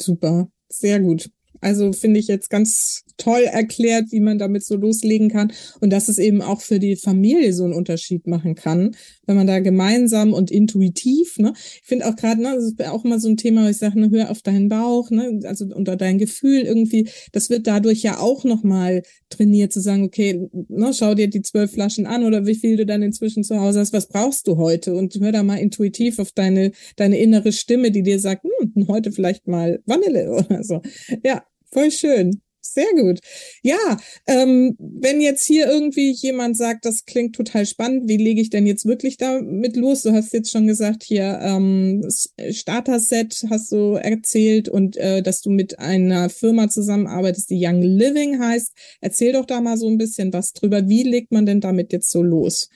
Super, sehr gut. Also finde ich jetzt ganz toll erklärt, wie man damit so loslegen kann und dass es eben auch für die Familie so einen Unterschied machen kann, wenn man da gemeinsam und intuitiv, ne? Ich finde auch gerade, ne, das ist auch immer so ein Thema, wo ich sage, ne, hör auf deinen Bauch, ne, also unter dein Gefühl irgendwie, das wird dadurch ja auch nochmal trainiert zu sagen, okay, ne, schau dir die zwölf Flaschen an oder wie viel du dann inzwischen zu Hause hast, was brauchst du heute und hör da mal intuitiv auf deine, deine innere Stimme, die dir sagt, hm, heute vielleicht mal Vanille oder so. Ja, voll schön. Sehr gut. Ja, ähm, wenn jetzt hier irgendwie jemand sagt, das klingt total spannend, wie lege ich denn jetzt wirklich damit los? Du hast jetzt schon gesagt, hier ähm, Starter-Set hast du erzählt und äh, dass du mit einer Firma zusammenarbeitest, die Young Living heißt. Erzähl doch da mal so ein bisschen was drüber. Wie legt man denn damit jetzt so los?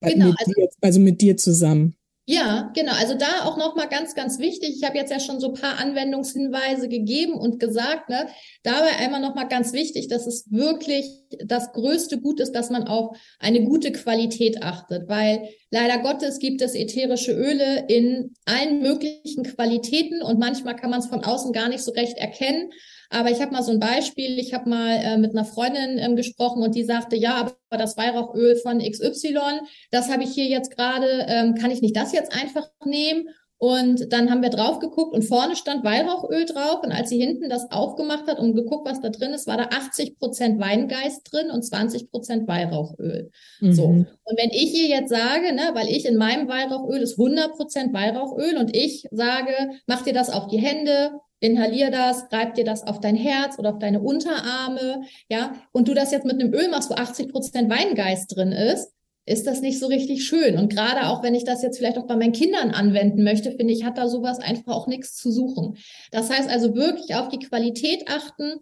Genau, mit also, dir, also mit dir zusammen. Ja, genau. Also da auch nochmal ganz, ganz wichtig. Ich habe jetzt ja schon so ein paar Anwendungshinweise gegeben und gesagt, ne, dabei einmal nochmal ganz wichtig, dass es wirklich das größte Gut ist, dass man auf eine gute Qualität achtet, weil leider Gottes gibt es ätherische Öle in allen möglichen Qualitäten und manchmal kann man es von außen gar nicht so recht erkennen. Aber ich habe mal so ein Beispiel. Ich habe mal äh, mit einer Freundin ähm, gesprochen und die sagte, ja, aber das Weihrauchöl von XY, das habe ich hier jetzt gerade, ähm, kann ich nicht das jetzt einfach nehmen? Und dann haben wir drauf geguckt und vorne stand Weihrauchöl drauf. Und als sie hinten das aufgemacht hat und geguckt, was da drin ist, war da 80 Prozent Weingeist drin und 20 Prozent Weihrauchöl. Mhm. So. Und wenn ich ihr jetzt sage, ne, weil ich in meinem Weihrauchöl ist 100 Prozent Weihrauchöl und ich sage, mach dir das auf die Hände, inhalier das, reib dir das auf dein Herz oder auf deine Unterarme, ja, und du das jetzt mit einem Öl machst, wo 80 Prozent Weingeist drin ist, ist das nicht so richtig schön. Und gerade auch, wenn ich das jetzt vielleicht auch bei meinen Kindern anwenden möchte, finde ich, hat da sowas einfach auch nichts zu suchen. Das heißt also wirklich auf die Qualität achten.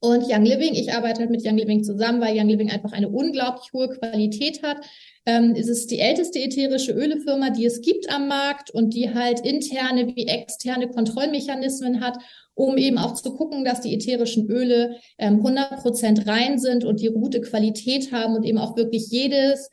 Und Young Living, ich arbeite halt mit Young Living zusammen, weil Young Living einfach eine unglaublich hohe Qualität hat ähm, ist es die älteste ätherische Ölefirma, die es gibt am Markt und die halt interne wie externe Kontrollmechanismen hat, um eben auch zu gucken, dass die ätherischen Öle ähm, 100 Prozent rein sind und die gute Qualität haben und eben auch wirklich jedes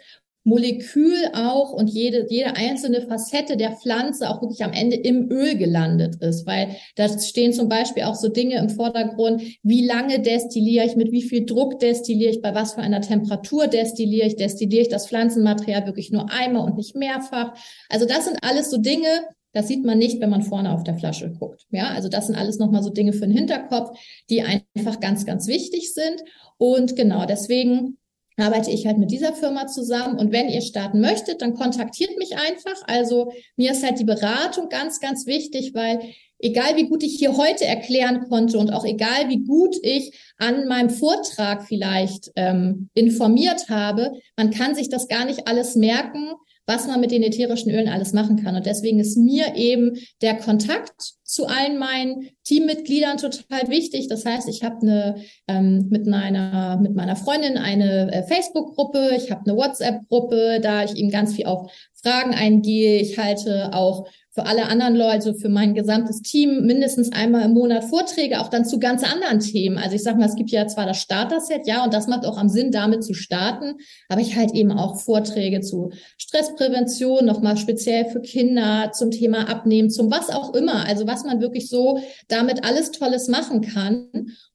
Molekül auch und jede, jede einzelne Facette der Pflanze auch wirklich am Ende im Öl gelandet ist, weil da stehen zum Beispiel auch so Dinge im Vordergrund, wie lange destilliere ich, mit wie viel Druck destilliere ich, bei was für einer Temperatur destilliere ich, destilliere ich das Pflanzenmaterial wirklich nur einmal und nicht mehrfach. Also das sind alles so Dinge, das sieht man nicht, wenn man vorne auf der Flasche guckt. Ja, also das sind alles nochmal so Dinge für den Hinterkopf, die einfach ganz, ganz wichtig sind. Und genau deswegen arbeite ich halt mit dieser Firma zusammen. Und wenn ihr starten möchtet, dann kontaktiert mich einfach. Also mir ist halt die Beratung ganz, ganz wichtig, weil egal wie gut ich hier heute erklären konnte und auch egal wie gut ich an meinem Vortrag vielleicht ähm, informiert habe, man kann sich das gar nicht alles merken, was man mit den ätherischen Ölen alles machen kann. Und deswegen ist mir eben der Kontakt zu allen meinen Teammitgliedern total wichtig. Das heißt, ich habe eine ähm, mit meiner mit meiner Freundin eine äh, Facebook-Gruppe, ich habe eine WhatsApp-Gruppe, da ich ihnen ganz viel auf Fragen eingehe. Ich halte auch für alle anderen Leute, also für mein gesamtes Team mindestens einmal im Monat Vorträge, auch dann zu ganz anderen Themen. Also ich sag mal, es gibt ja zwar das Starter-Set, ja, und das macht auch am Sinn, damit zu starten, aber ich halt eben auch Vorträge zu Stressprävention, nochmal speziell für Kinder, zum Thema Abnehmen, zum was auch immer. Also was man wirklich so damit alles Tolles machen kann.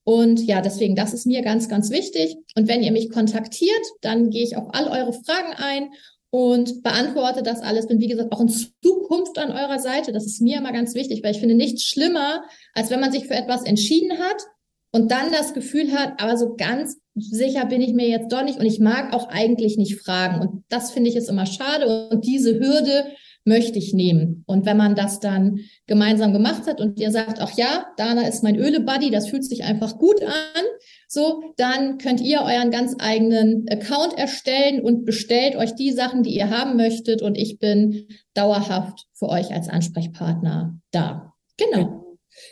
Und ja, deswegen, das ist mir ganz, ganz wichtig. Und wenn ihr mich kontaktiert, dann gehe ich auf all eure Fragen ein und beantworte das alles. Bin, wie gesagt, auch in Zukunft an eurer Seite. Das ist mir immer ganz wichtig, weil ich finde nichts schlimmer, als wenn man sich für etwas entschieden hat und dann das Gefühl hat, aber so ganz sicher bin ich mir jetzt doch nicht und ich mag auch eigentlich nicht fragen. Und das finde ich ist immer schade. Und diese Hürde möchte ich nehmen. Und wenn man das dann gemeinsam gemacht hat und ihr sagt, ach ja, Dana ist mein Öle-Buddy, das fühlt sich einfach gut an, so, dann könnt ihr euren ganz eigenen Account erstellen und bestellt euch die Sachen, die ihr haben möchtet und ich bin dauerhaft für euch als Ansprechpartner da. Genau.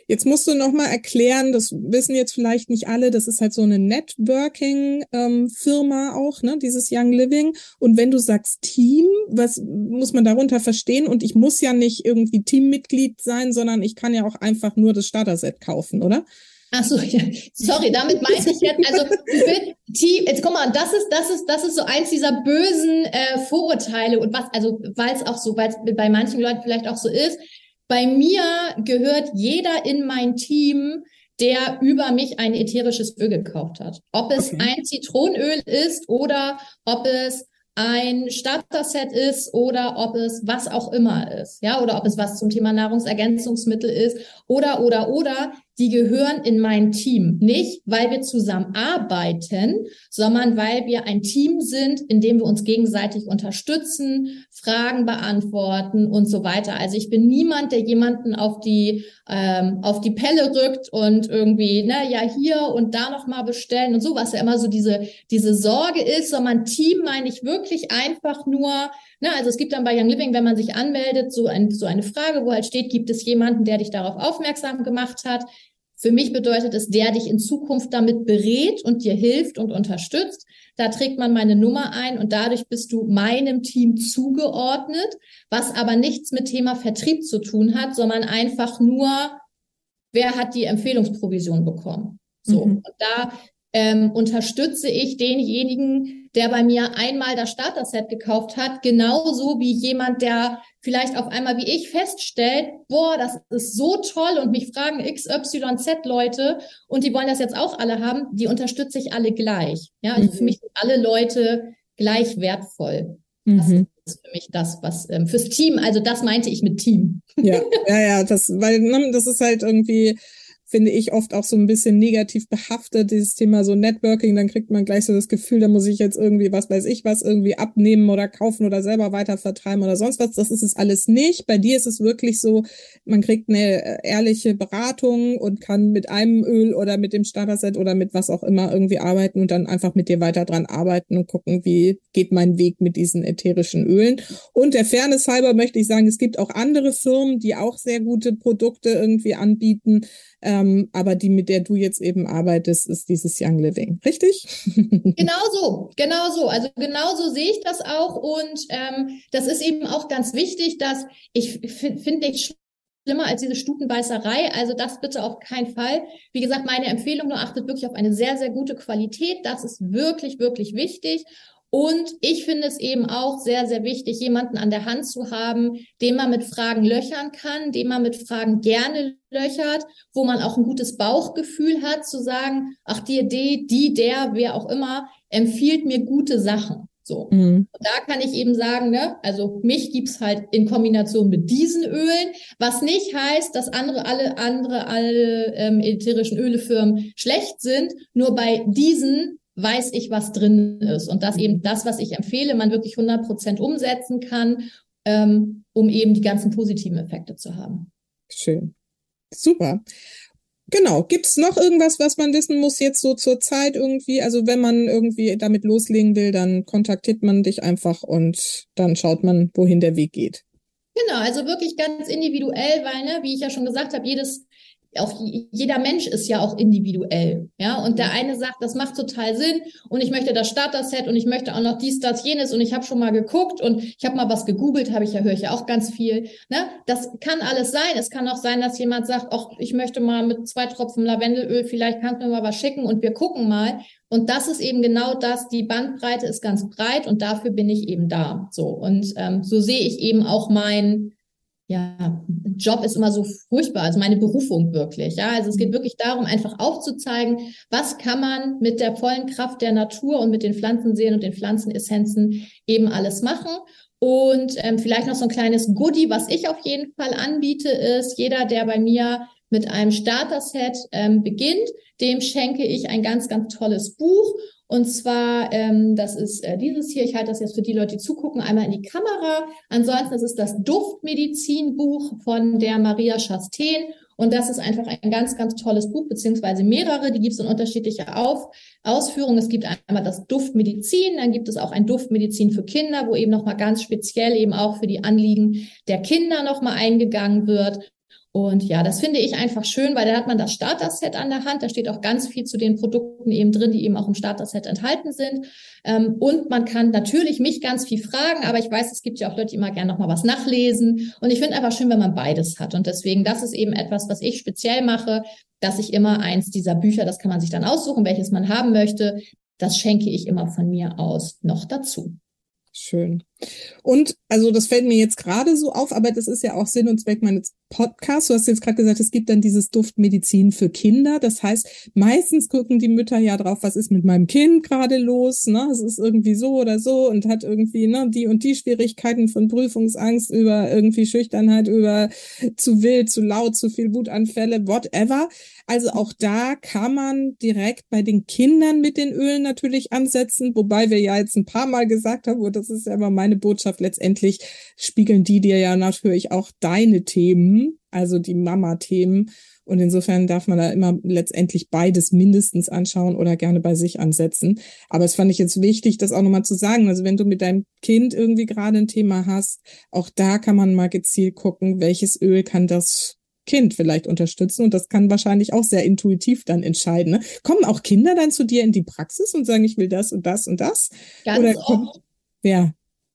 Jetzt musst du noch mal erklären, das wissen jetzt vielleicht nicht alle, das ist halt so eine Networking-Firma ähm, auch, ne, dieses Young Living. Und wenn du sagst Team, was muss man darunter verstehen? Und ich muss ja nicht irgendwie Teammitglied sein, sondern ich kann ja auch einfach nur das Starter-Set kaufen, oder? Ach so, ja. sorry, damit meinte ich jetzt, also Team, jetzt guck mal, das ist, das ist, das ist so eins dieser bösen äh, Vorurteile und was, also weil es auch so, weil es bei manchen Leuten vielleicht auch so ist, bei mir gehört jeder in mein Team, der über mich ein ätherisches Öl gekauft hat. Ob es okay. ein Zitronenöl ist oder ob es ein Starter-Set ist oder ob es was auch immer ist, ja, oder ob es was zum Thema Nahrungsergänzungsmittel ist oder, oder, oder die gehören in mein Team. Nicht, weil wir zusammen arbeiten, sondern weil wir ein Team sind, in dem wir uns gegenseitig unterstützen, Fragen beantworten und so weiter. Also ich bin niemand, der jemanden auf die ähm, auf die Pelle rückt und irgendwie, na ja, hier und da noch mal bestellen und so, was ja immer so diese diese Sorge ist, sondern Team meine ich wirklich einfach nur Ne, also es gibt dann bei Young Living, wenn man sich anmeldet, so, ein, so eine Frage, wo halt steht, gibt es jemanden, der dich darauf aufmerksam gemacht hat? Für mich bedeutet es, der dich in Zukunft damit berät und dir hilft und unterstützt. Da trägt man meine Nummer ein und dadurch bist du meinem Team zugeordnet, was aber nichts mit Thema Vertrieb zu tun hat, sondern einfach nur, wer hat die Empfehlungsprovision bekommen. So. Mhm. Und da ähm, unterstütze ich denjenigen, der bei mir einmal das Starter-Set gekauft hat, genauso wie jemand, der vielleicht auf einmal wie ich feststellt, boah, das ist so toll und mich fragen XYZ Leute und die wollen das jetzt auch alle haben, die unterstütze ich alle gleich. Ja, also mhm. für mich sind alle Leute gleich wertvoll. Das mhm. ist für mich das, was ähm, fürs Team, also das meinte ich mit Team. Ja, ja, ja, das, weil ne, das ist halt irgendwie finde ich, oft auch so ein bisschen negativ behaftet, dieses Thema so Networking, dann kriegt man gleich so das Gefühl, da muss ich jetzt irgendwie, was weiß ich was, irgendwie abnehmen oder kaufen oder selber weiter vertreiben oder sonst was. Das ist es alles nicht. Bei dir ist es wirklich so, man kriegt eine äh, ehrliche Beratung und kann mit einem Öl oder mit dem Starter-Set oder mit was auch immer irgendwie arbeiten und dann einfach mit dir weiter dran arbeiten und gucken, wie geht mein Weg mit diesen ätherischen Ölen. Und der Fairness halber möchte ich sagen, es gibt auch andere Firmen, die auch sehr gute Produkte irgendwie anbieten. Ähm, aber die, mit der du jetzt eben arbeitest, ist dieses Young Living. Richtig? genau so, genau so. Also genau so sehe ich das auch. Und ähm, das ist eben auch ganz wichtig, dass ich finde ich schlimmer als diese Stutenbeißerei. Also das bitte auf keinen Fall. Wie gesagt, meine Empfehlung nur achtet wirklich auf eine sehr, sehr gute Qualität. Das ist wirklich, wirklich wichtig. Und ich finde es eben auch sehr, sehr wichtig, jemanden an der Hand zu haben, den man mit Fragen löchern kann, den man mit Fragen gerne löchert, wo man auch ein gutes Bauchgefühl hat, zu sagen, ach, die Idee, die, der, wer auch immer, empfiehlt mir gute Sachen. So. Mhm. Und da kann ich eben sagen, ne, also mich gibt's halt in Kombination mit diesen Ölen, was nicht heißt, dass andere, alle andere, alle ähm, ätherischen Ölefirmen schlecht sind. Nur bei diesen weiß ich, was drin ist. Und dass eben das, was ich empfehle, man wirklich 100 Prozent umsetzen kann, ähm, um eben die ganzen positiven Effekte zu haben. Schön. Super. Genau. Gibt es noch irgendwas, was man wissen muss jetzt so zur Zeit irgendwie? Also wenn man irgendwie damit loslegen will, dann kontaktiert man dich einfach und dann schaut man, wohin der Weg geht. Genau, also wirklich ganz individuell, weil, ne, wie ich ja schon gesagt habe, jedes auch jeder Mensch ist ja auch individuell, ja. Und der eine sagt, das macht total Sinn und ich möchte das Starter-Set und ich möchte auch noch dies, das, jenes und ich habe schon mal geguckt und ich habe mal was gegoogelt, habe ich ja höre ich ja auch ganz viel. Ne, das kann alles sein. Es kann auch sein, dass jemand sagt, ach, ich möchte mal mit zwei Tropfen Lavendelöl, vielleicht kannst du mir mal was schicken und wir gucken mal. Und das ist eben genau das. Die Bandbreite ist ganz breit und dafür bin ich eben da. So und ähm, so sehe ich eben auch mein ja, Job ist immer so furchtbar, also meine Berufung wirklich. Ja, also es geht mhm. wirklich darum, einfach aufzuzeigen, was kann man mit der vollen Kraft der Natur und mit den Pflanzenseelen und den Pflanzenessenzen eben alles machen. Und ähm, vielleicht noch so ein kleines Goodie, was ich auf jeden Fall anbiete, ist, jeder, der bei mir mit einem Starter-Set ähm, beginnt, dem schenke ich ein ganz, ganz tolles Buch. Und zwar, ähm, das ist äh, dieses hier, ich halte das jetzt für die Leute, die zugucken, einmal in die Kamera. Ansonsten das ist das Duftmedizinbuch von der Maria Chastain. Und das ist einfach ein ganz, ganz tolles Buch, beziehungsweise mehrere, die gibt es in unterschiedlicher Auf Ausführung. Es gibt einmal das Duftmedizin, dann gibt es auch ein Duftmedizin für Kinder, wo eben nochmal ganz speziell eben auch für die Anliegen der Kinder nochmal eingegangen wird. Und ja, das finde ich einfach schön, weil da hat man das Starter-Set an der Hand. Da steht auch ganz viel zu den Produkten eben drin, die eben auch im Starter-Set enthalten sind. Ähm, und man kann natürlich mich ganz viel fragen, aber ich weiß, es gibt ja auch Leute, die immer gerne noch mal was nachlesen. Und ich finde einfach schön, wenn man beides hat. Und deswegen, das ist eben etwas, was ich speziell mache, dass ich immer eins dieser Bücher, das kann man sich dann aussuchen, welches man haben möchte, das schenke ich immer von mir aus noch dazu. Schön. Und also das fällt mir jetzt gerade so auf, aber das ist ja auch Sinn und Zweck meines Podcasts. Du hast jetzt gerade gesagt, es gibt dann dieses Duftmedizin für Kinder. Das heißt, meistens gucken die Mütter ja drauf, was ist mit meinem Kind gerade los. Ne? Es ist irgendwie so oder so und hat irgendwie ne, die und die Schwierigkeiten von Prüfungsangst über irgendwie Schüchternheit, über zu wild, zu laut, zu viel Wutanfälle, whatever. Also auch da kann man direkt bei den Kindern mit den Ölen natürlich ansetzen, wobei wir ja jetzt ein paar Mal gesagt haben, und das ist ja immer meine Botschaft, letztendlich spiegeln die dir ja natürlich auch deine Themen, also die Mama-Themen. Und insofern darf man da immer letztendlich beides mindestens anschauen oder gerne bei sich ansetzen. Aber es fand ich jetzt wichtig, das auch nochmal zu sagen. Also wenn du mit deinem Kind irgendwie gerade ein Thema hast, auch da kann man mal gezielt gucken, welches Öl kann das Kind vielleicht unterstützen und das kann wahrscheinlich auch sehr intuitiv dann entscheiden. Ne? Kommen auch Kinder dann zu dir in die Praxis und sagen, ich will das und das und das? Ganz Oder kommt, oft. Ja.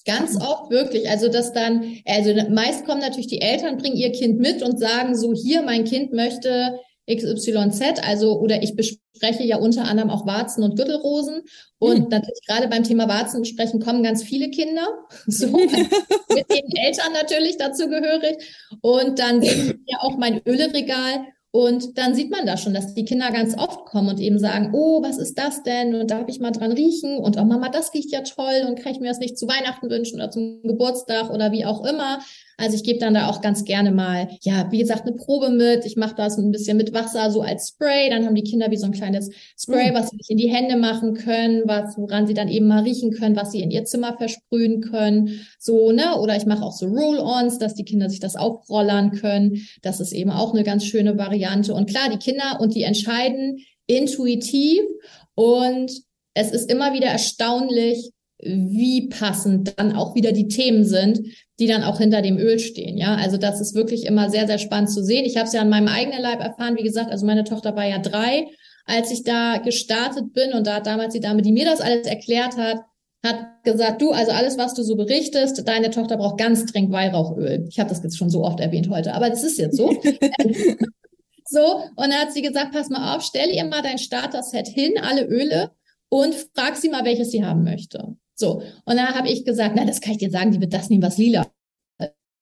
Ganz oft wirklich. Also dass dann, also meist kommen natürlich die Eltern, bringen ihr Kind mit und sagen so, hier, mein Kind möchte XYZ, also oder ich bespreche ja unter anderem auch Warzen und Gürtelrosen. Und mhm. natürlich gerade beim Thema Warzen besprechen kommen ganz viele Kinder, so mit den Eltern natürlich dazu gehörig. Und dann sehen wir auch mein Öleregal und dann sieht man da schon, dass die Kinder ganz oft kommen und eben sagen, oh, was ist das denn? Und darf ich mal dran riechen? Und oh Mama, das riecht ja toll und kann ich mir das nicht zu Weihnachten wünschen oder zum Geburtstag oder wie auch immer. Also ich gebe dann da auch ganz gerne mal, ja, wie gesagt, eine Probe mit. Ich mache das ein bisschen mit Wasser so als Spray. Dann haben die Kinder wie so ein kleines Spray, mhm. was sie sich in die Hände machen können, was, woran sie dann eben mal riechen können, was sie in ihr Zimmer versprühen können. So, ne? Oder ich mache auch so Roll-Ons, dass die Kinder sich das aufrollern können. Das ist eben auch eine ganz schöne Variante. Und klar, die Kinder und die entscheiden intuitiv und es ist immer wieder erstaunlich, wie passend dann auch wieder die Themen sind, die dann auch hinter dem Öl stehen. Ja, also das ist wirklich immer sehr, sehr spannend zu sehen. Ich habe es ja an meinem eigenen Leib erfahren. Wie gesagt, also meine Tochter war ja drei, als ich da gestartet bin und da hat damals die Dame, die mir das alles erklärt hat, hat gesagt, du, also alles, was du so berichtest, deine Tochter braucht ganz dringend Weihrauchöl. Ich habe das jetzt schon so oft erwähnt heute, aber das ist jetzt so. so, und dann hat sie gesagt, pass mal auf, stell ihr mal dein Starter-Set hin, alle Öle, und frag sie mal, welches sie haben möchte. So, und dann habe ich gesagt, na, das kann ich dir sagen, die wird das nehmen, was lila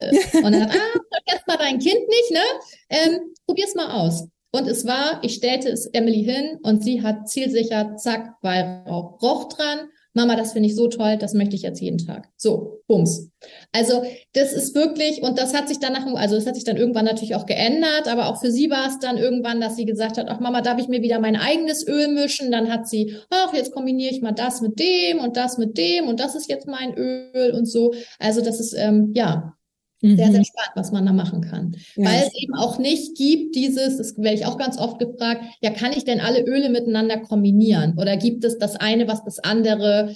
ist. Und dann ah, jetzt mal dein Kind nicht, ne? Ähm, probier's mal aus. Und es war, ich stellte es Emily hin und sie hat zielsicher, zack, Weihrauch, roch dran Mama, das finde ich so toll, das möchte ich jetzt jeden Tag. So, bums. Also das ist wirklich, und das hat sich dann nach, also das hat sich dann irgendwann natürlich auch geändert, aber auch für sie war es dann irgendwann, dass sie gesagt hat, ach Mama, darf ich mir wieder mein eigenes Öl mischen? Dann hat sie, ach, jetzt kombiniere ich mal das mit dem und das mit dem und das ist jetzt mein Öl und so. Also das ist, ähm, ja, sehr, sehr mhm. spannend, was man da machen kann. Ja. Weil es eben auch nicht gibt dieses, das werde ich auch ganz oft gefragt, ja, kann ich denn alle Öle miteinander kombinieren? Oder gibt es das eine, was das andere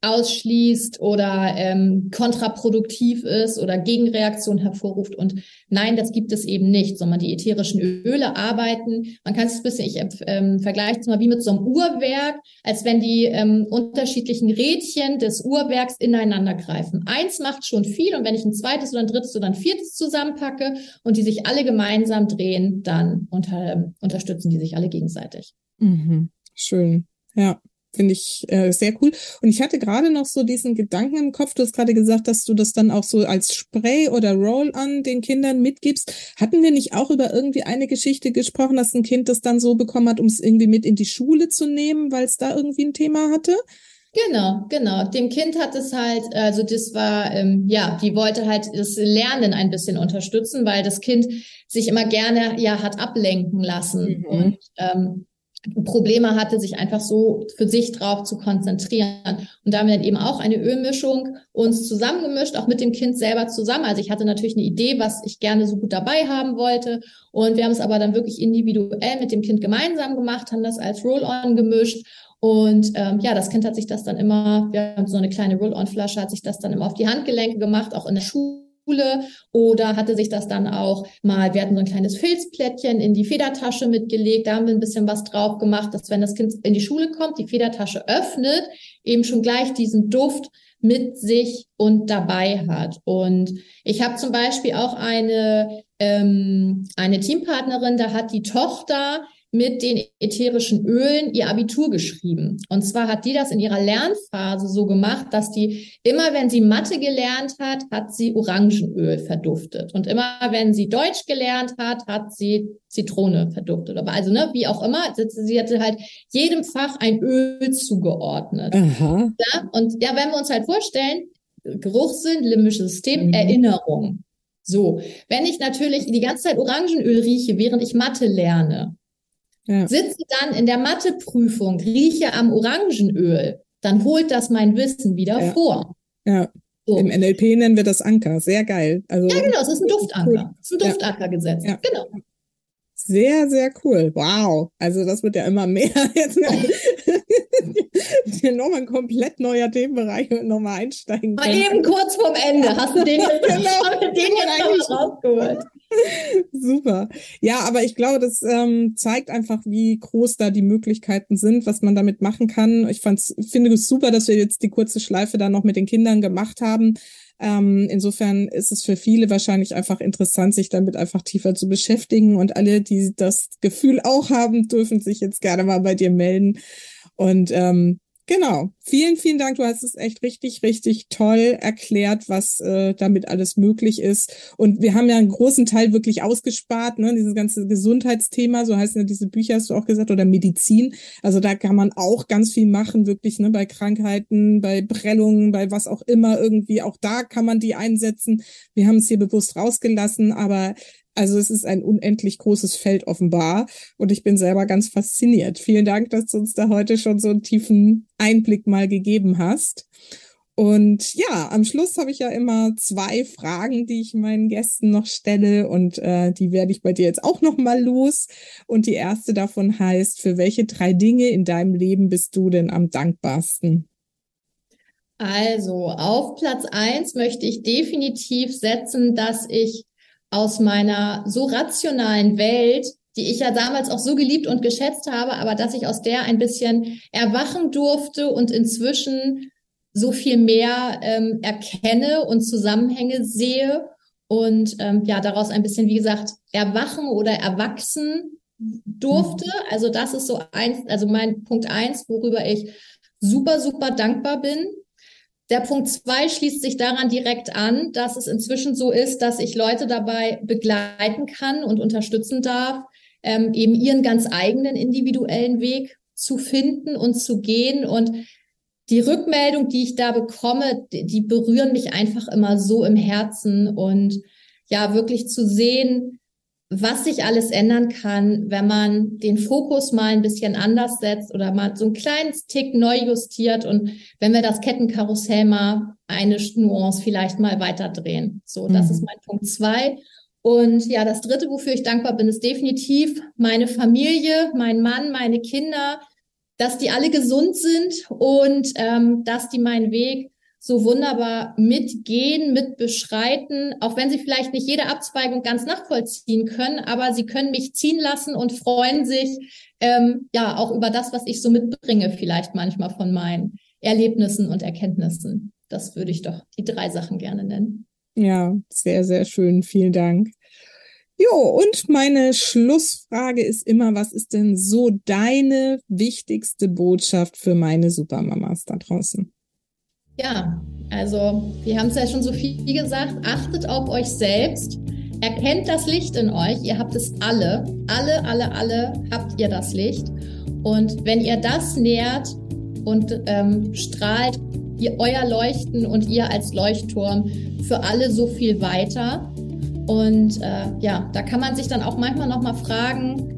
ausschließt oder ähm, kontraproduktiv ist oder Gegenreaktion hervorruft. Und nein, das gibt es eben nicht, sondern die ätherischen Öle arbeiten. Man kann es ein bisschen, ich ähm, vergleiche es mal wie mit so einem Uhrwerk, als wenn die ähm, unterschiedlichen Rädchen des Uhrwerks ineinander greifen. Eins macht schon viel und wenn ich ein zweites oder ein drittes oder ein viertes zusammenpacke und die sich alle gemeinsam drehen, dann unter, unterstützen die sich alle gegenseitig. Mhm. Schön. Ja. Finde ich äh, sehr cool. Und ich hatte gerade noch so diesen Gedanken im Kopf. Du hast gerade gesagt, dass du das dann auch so als Spray oder Roll-on den Kindern mitgibst. Hatten wir nicht auch über irgendwie eine Geschichte gesprochen, dass ein Kind das dann so bekommen hat, um es irgendwie mit in die Schule zu nehmen, weil es da irgendwie ein Thema hatte? Genau, genau. Dem Kind hat es halt, also das war, ähm, ja, die wollte halt das Lernen ein bisschen unterstützen, weil das Kind sich immer gerne ja hat ablenken lassen. Mhm. Und ähm, Probleme hatte, sich einfach so für sich drauf zu konzentrieren. Und da haben wir dann eben auch eine Ölmischung uns zusammengemischt, auch mit dem Kind selber zusammen. Also ich hatte natürlich eine Idee, was ich gerne so gut dabei haben wollte. Und wir haben es aber dann wirklich individuell mit dem Kind gemeinsam gemacht, haben das als Roll-On gemischt. Und ähm, ja, das Kind hat sich das dann immer, wir haben so eine kleine Roll-On-Flasche, hat sich das dann immer auf die Handgelenke gemacht, auch in der Schule Schule oder hatte sich das dann auch mal, wir hatten so ein kleines Filzplättchen in die Federtasche mitgelegt, da haben wir ein bisschen was drauf gemacht, dass wenn das Kind in die Schule kommt, die Federtasche öffnet, eben schon gleich diesen Duft mit sich und dabei hat. Und ich habe zum Beispiel auch eine, ähm, eine Teampartnerin, da hat die Tochter mit den ätherischen Ölen ihr Abitur geschrieben. Und zwar hat die das in ihrer Lernphase so gemacht, dass die immer, wenn sie Mathe gelernt hat, hat sie Orangenöl verduftet. Und immer, wenn sie Deutsch gelernt hat, hat sie Zitrone verduftet. Aber also, ne, wie auch immer, sie hatte halt jedem Fach ein Öl zugeordnet. Aha. Ja, und ja, wenn wir uns halt vorstellen, Geruchssinn, limbisches System, mhm. Erinnerung. So, wenn ich natürlich die ganze Zeit Orangenöl rieche, während ich Mathe lerne, ja. Sitze dann in der Matheprüfung, rieche am Orangenöl, dann holt das mein Wissen wieder ja. vor. Ja. So. Im NLP nennen wir das Anker. Sehr geil. Also, ja, genau, es ist ein Duftanker. Es ist ein Duftankergesetz. Ja. Genau. Sehr, sehr cool. Wow. Also das wird ja immer mehr. Jetzt nochmal ein komplett neuer Themenbereich und nochmal einsteigen. Mal eben kurz vorm Ende. Hast du den jetzt, genau. den jetzt rausgeholt? Super. Ja, aber ich glaube, das ähm, zeigt einfach, wie groß da die Möglichkeiten sind, was man damit machen kann. Ich fand's, finde es super, dass wir jetzt die kurze Schleife da noch mit den Kindern gemacht haben. Ähm, insofern ist es für viele wahrscheinlich einfach interessant, sich damit einfach tiefer zu beschäftigen. Und alle, die das Gefühl auch haben, dürfen sich jetzt gerne mal bei dir melden. Und ähm, Genau. Vielen, vielen Dank. Du hast es echt richtig, richtig toll erklärt, was äh, damit alles möglich ist. Und wir haben ja einen großen Teil wirklich ausgespart, ne? Dieses ganze Gesundheitsthema, so heißen ja diese Bücher, hast du auch gesagt, oder Medizin. Also da kann man auch ganz viel machen, wirklich, ne? Bei Krankheiten, bei Prellungen, bei was auch immer irgendwie. Auch da kann man die einsetzen. Wir haben es hier bewusst rausgelassen, aber also es ist ein unendlich großes Feld offenbar und ich bin selber ganz fasziniert. Vielen Dank, dass du uns da heute schon so einen tiefen Einblick mal gegeben hast. Und ja, am Schluss habe ich ja immer zwei Fragen, die ich meinen Gästen noch stelle und äh, die werde ich bei dir jetzt auch noch mal los. Und die erste davon heißt, für welche drei Dinge in deinem Leben bist du denn am dankbarsten? Also auf Platz eins möchte ich definitiv setzen, dass ich aus meiner so rationalen Welt, die ich ja damals auch so geliebt und geschätzt habe, aber dass ich aus der ein bisschen erwachen durfte und inzwischen so viel mehr ähm, erkenne und Zusammenhänge sehe und ähm, ja daraus ein bisschen, wie gesagt, erwachen oder erwachsen durfte. Mhm. Also das ist so eins, also mein Punkt eins, worüber ich super, super dankbar bin. Der Punkt zwei schließt sich daran direkt an, dass es inzwischen so ist, dass ich Leute dabei begleiten kann und unterstützen darf, ähm, eben ihren ganz eigenen individuellen Weg zu finden und zu gehen. Und die Rückmeldung, die ich da bekomme, die, die berühren mich einfach immer so im Herzen und ja, wirklich zu sehen, was sich alles ändern kann, wenn man den Fokus mal ein bisschen anders setzt oder mal so ein kleines Tick neu justiert und wenn wir das Kettenkarussell mal eine Nuance vielleicht mal weiterdrehen. So, das mhm. ist mein Punkt zwei. Und ja, das dritte, wofür ich dankbar bin, ist definitiv meine Familie, mein Mann, meine Kinder, dass die alle gesund sind und ähm, dass die meinen Weg so wunderbar mitgehen, mitbeschreiten, auch wenn sie vielleicht nicht jede Abzweigung ganz nachvollziehen können, aber sie können mich ziehen lassen und freuen sich ähm, ja auch über das, was ich so mitbringe, vielleicht manchmal von meinen Erlebnissen und Erkenntnissen. Das würde ich doch die drei Sachen gerne nennen. Ja, sehr, sehr schön. Vielen Dank. Jo, und meine Schlussfrage ist immer, was ist denn so deine wichtigste Botschaft für meine Supermamas da draußen? Ja, also wir haben es ja schon so viel gesagt, achtet auf euch selbst, erkennt das Licht in euch, ihr habt es alle, alle, alle, alle habt ihr das Licht. Und wenn ihr das nährt und ähm, strahlt ihr, euer Leuchten und ihr als Leuchtturm für alle so viel weiter. Und äh, ja, da kann man sich dann auch manchmal nochmal fragen,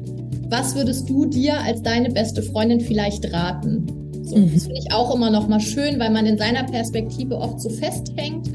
was würdest du dir als deine beste Freundin vielleicht raten? So, mhm. Das finde ich auch immer noch mal schön, weil man in seiner Perspektive oft so festhängt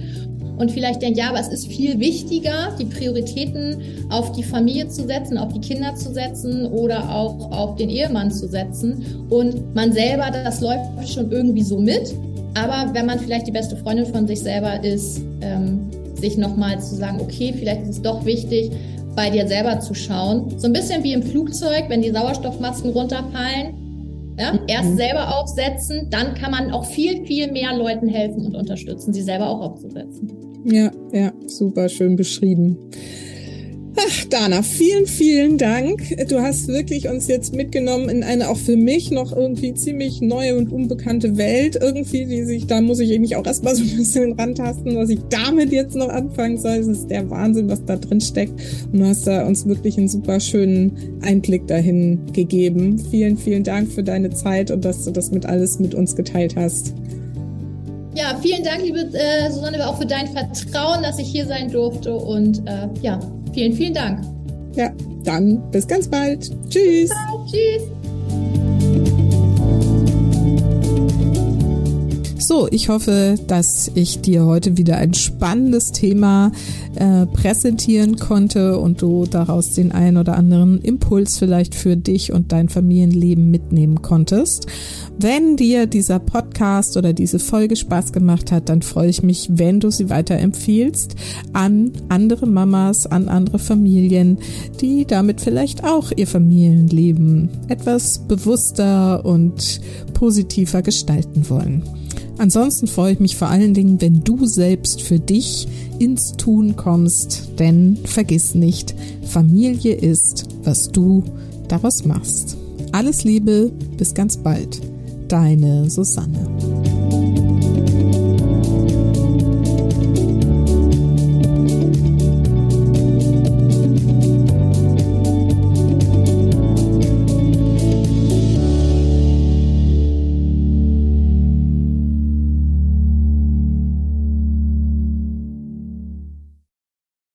und vielleicht denkt, ja, aber es ist viel wichtiger, die Prioritäten auf die Familie zu setzen, auf die Kinder zu setzen oder auch auf den Ehemann zu setzen. Und man selber, das läuft schon irgendwie so mit. Aber wenn man vielleicht die beste Freundin von sich selber ist, ähm, sich nochmal zu sagen, okay, vielleicht ist es doch wichtig, bei dir selber zu schauen. So ein bisschen wie im Flugzeug, wenn die Sauerstoffmasken runterfallen ja? Mhm. Erst selber aufsetzen, dann kann man auch viel, viel mehr Leuten helfen und unterstützen, sie selber auch aufzusetzen. Ja, ja, super schön beschrieben. Ach, Dana, vielen, vielen Dank. Du hast wirklich uns jetzt mitgenommen in eine auch für mich noch irgendwie ziemlich neue und unbekannte Welt irgendwie, die sich, da muss ich mich auch erstmal so ein bisschen rantasten, was ich damit jetzt noch anfangen soll. Es ist der Wahnsinn, was da drin steckt. Und du hast da uns wirklich einen super schönen Einblick dahin gegeben. Vielen, vielen Dank für deine Zeit und dass du das mit alles mit uns geteilt hast. Ja, vielen Dank, liebe äh, Susanne, auch für dein Vertrauen, dass ich hier sein durfte. Und äh, ja, Vielen, vielen Dank. Ja, dann bis ganz bald. Tschüss. Bis bald. Tschüss. So, ich hoffe, dass ich dir heute wieder ein spannendes Thema äh, präsentieren konnte und du daraus den einen oder anderen Impuls vielleicht für dich und dein Familienleben mitnehmen konntest. Wenn dir dieser Podcast oder diese Folge Spaß gemacht hat, dann freue ich mich, wenn du sie weiterempfiehlst an andere Mamas, an andere Familien, die damit vielleicht auch ihr Familienleben etwas bewusster und positiver gestalten wollen. Ansonsten freue ich mich vor allen Dingen, wenn du selbst für dich ins Tun kommst, denn vergiss nicht, Familie ist, was du daraus machst. Alles Liebe, bis ganz bald. Deine Susanne.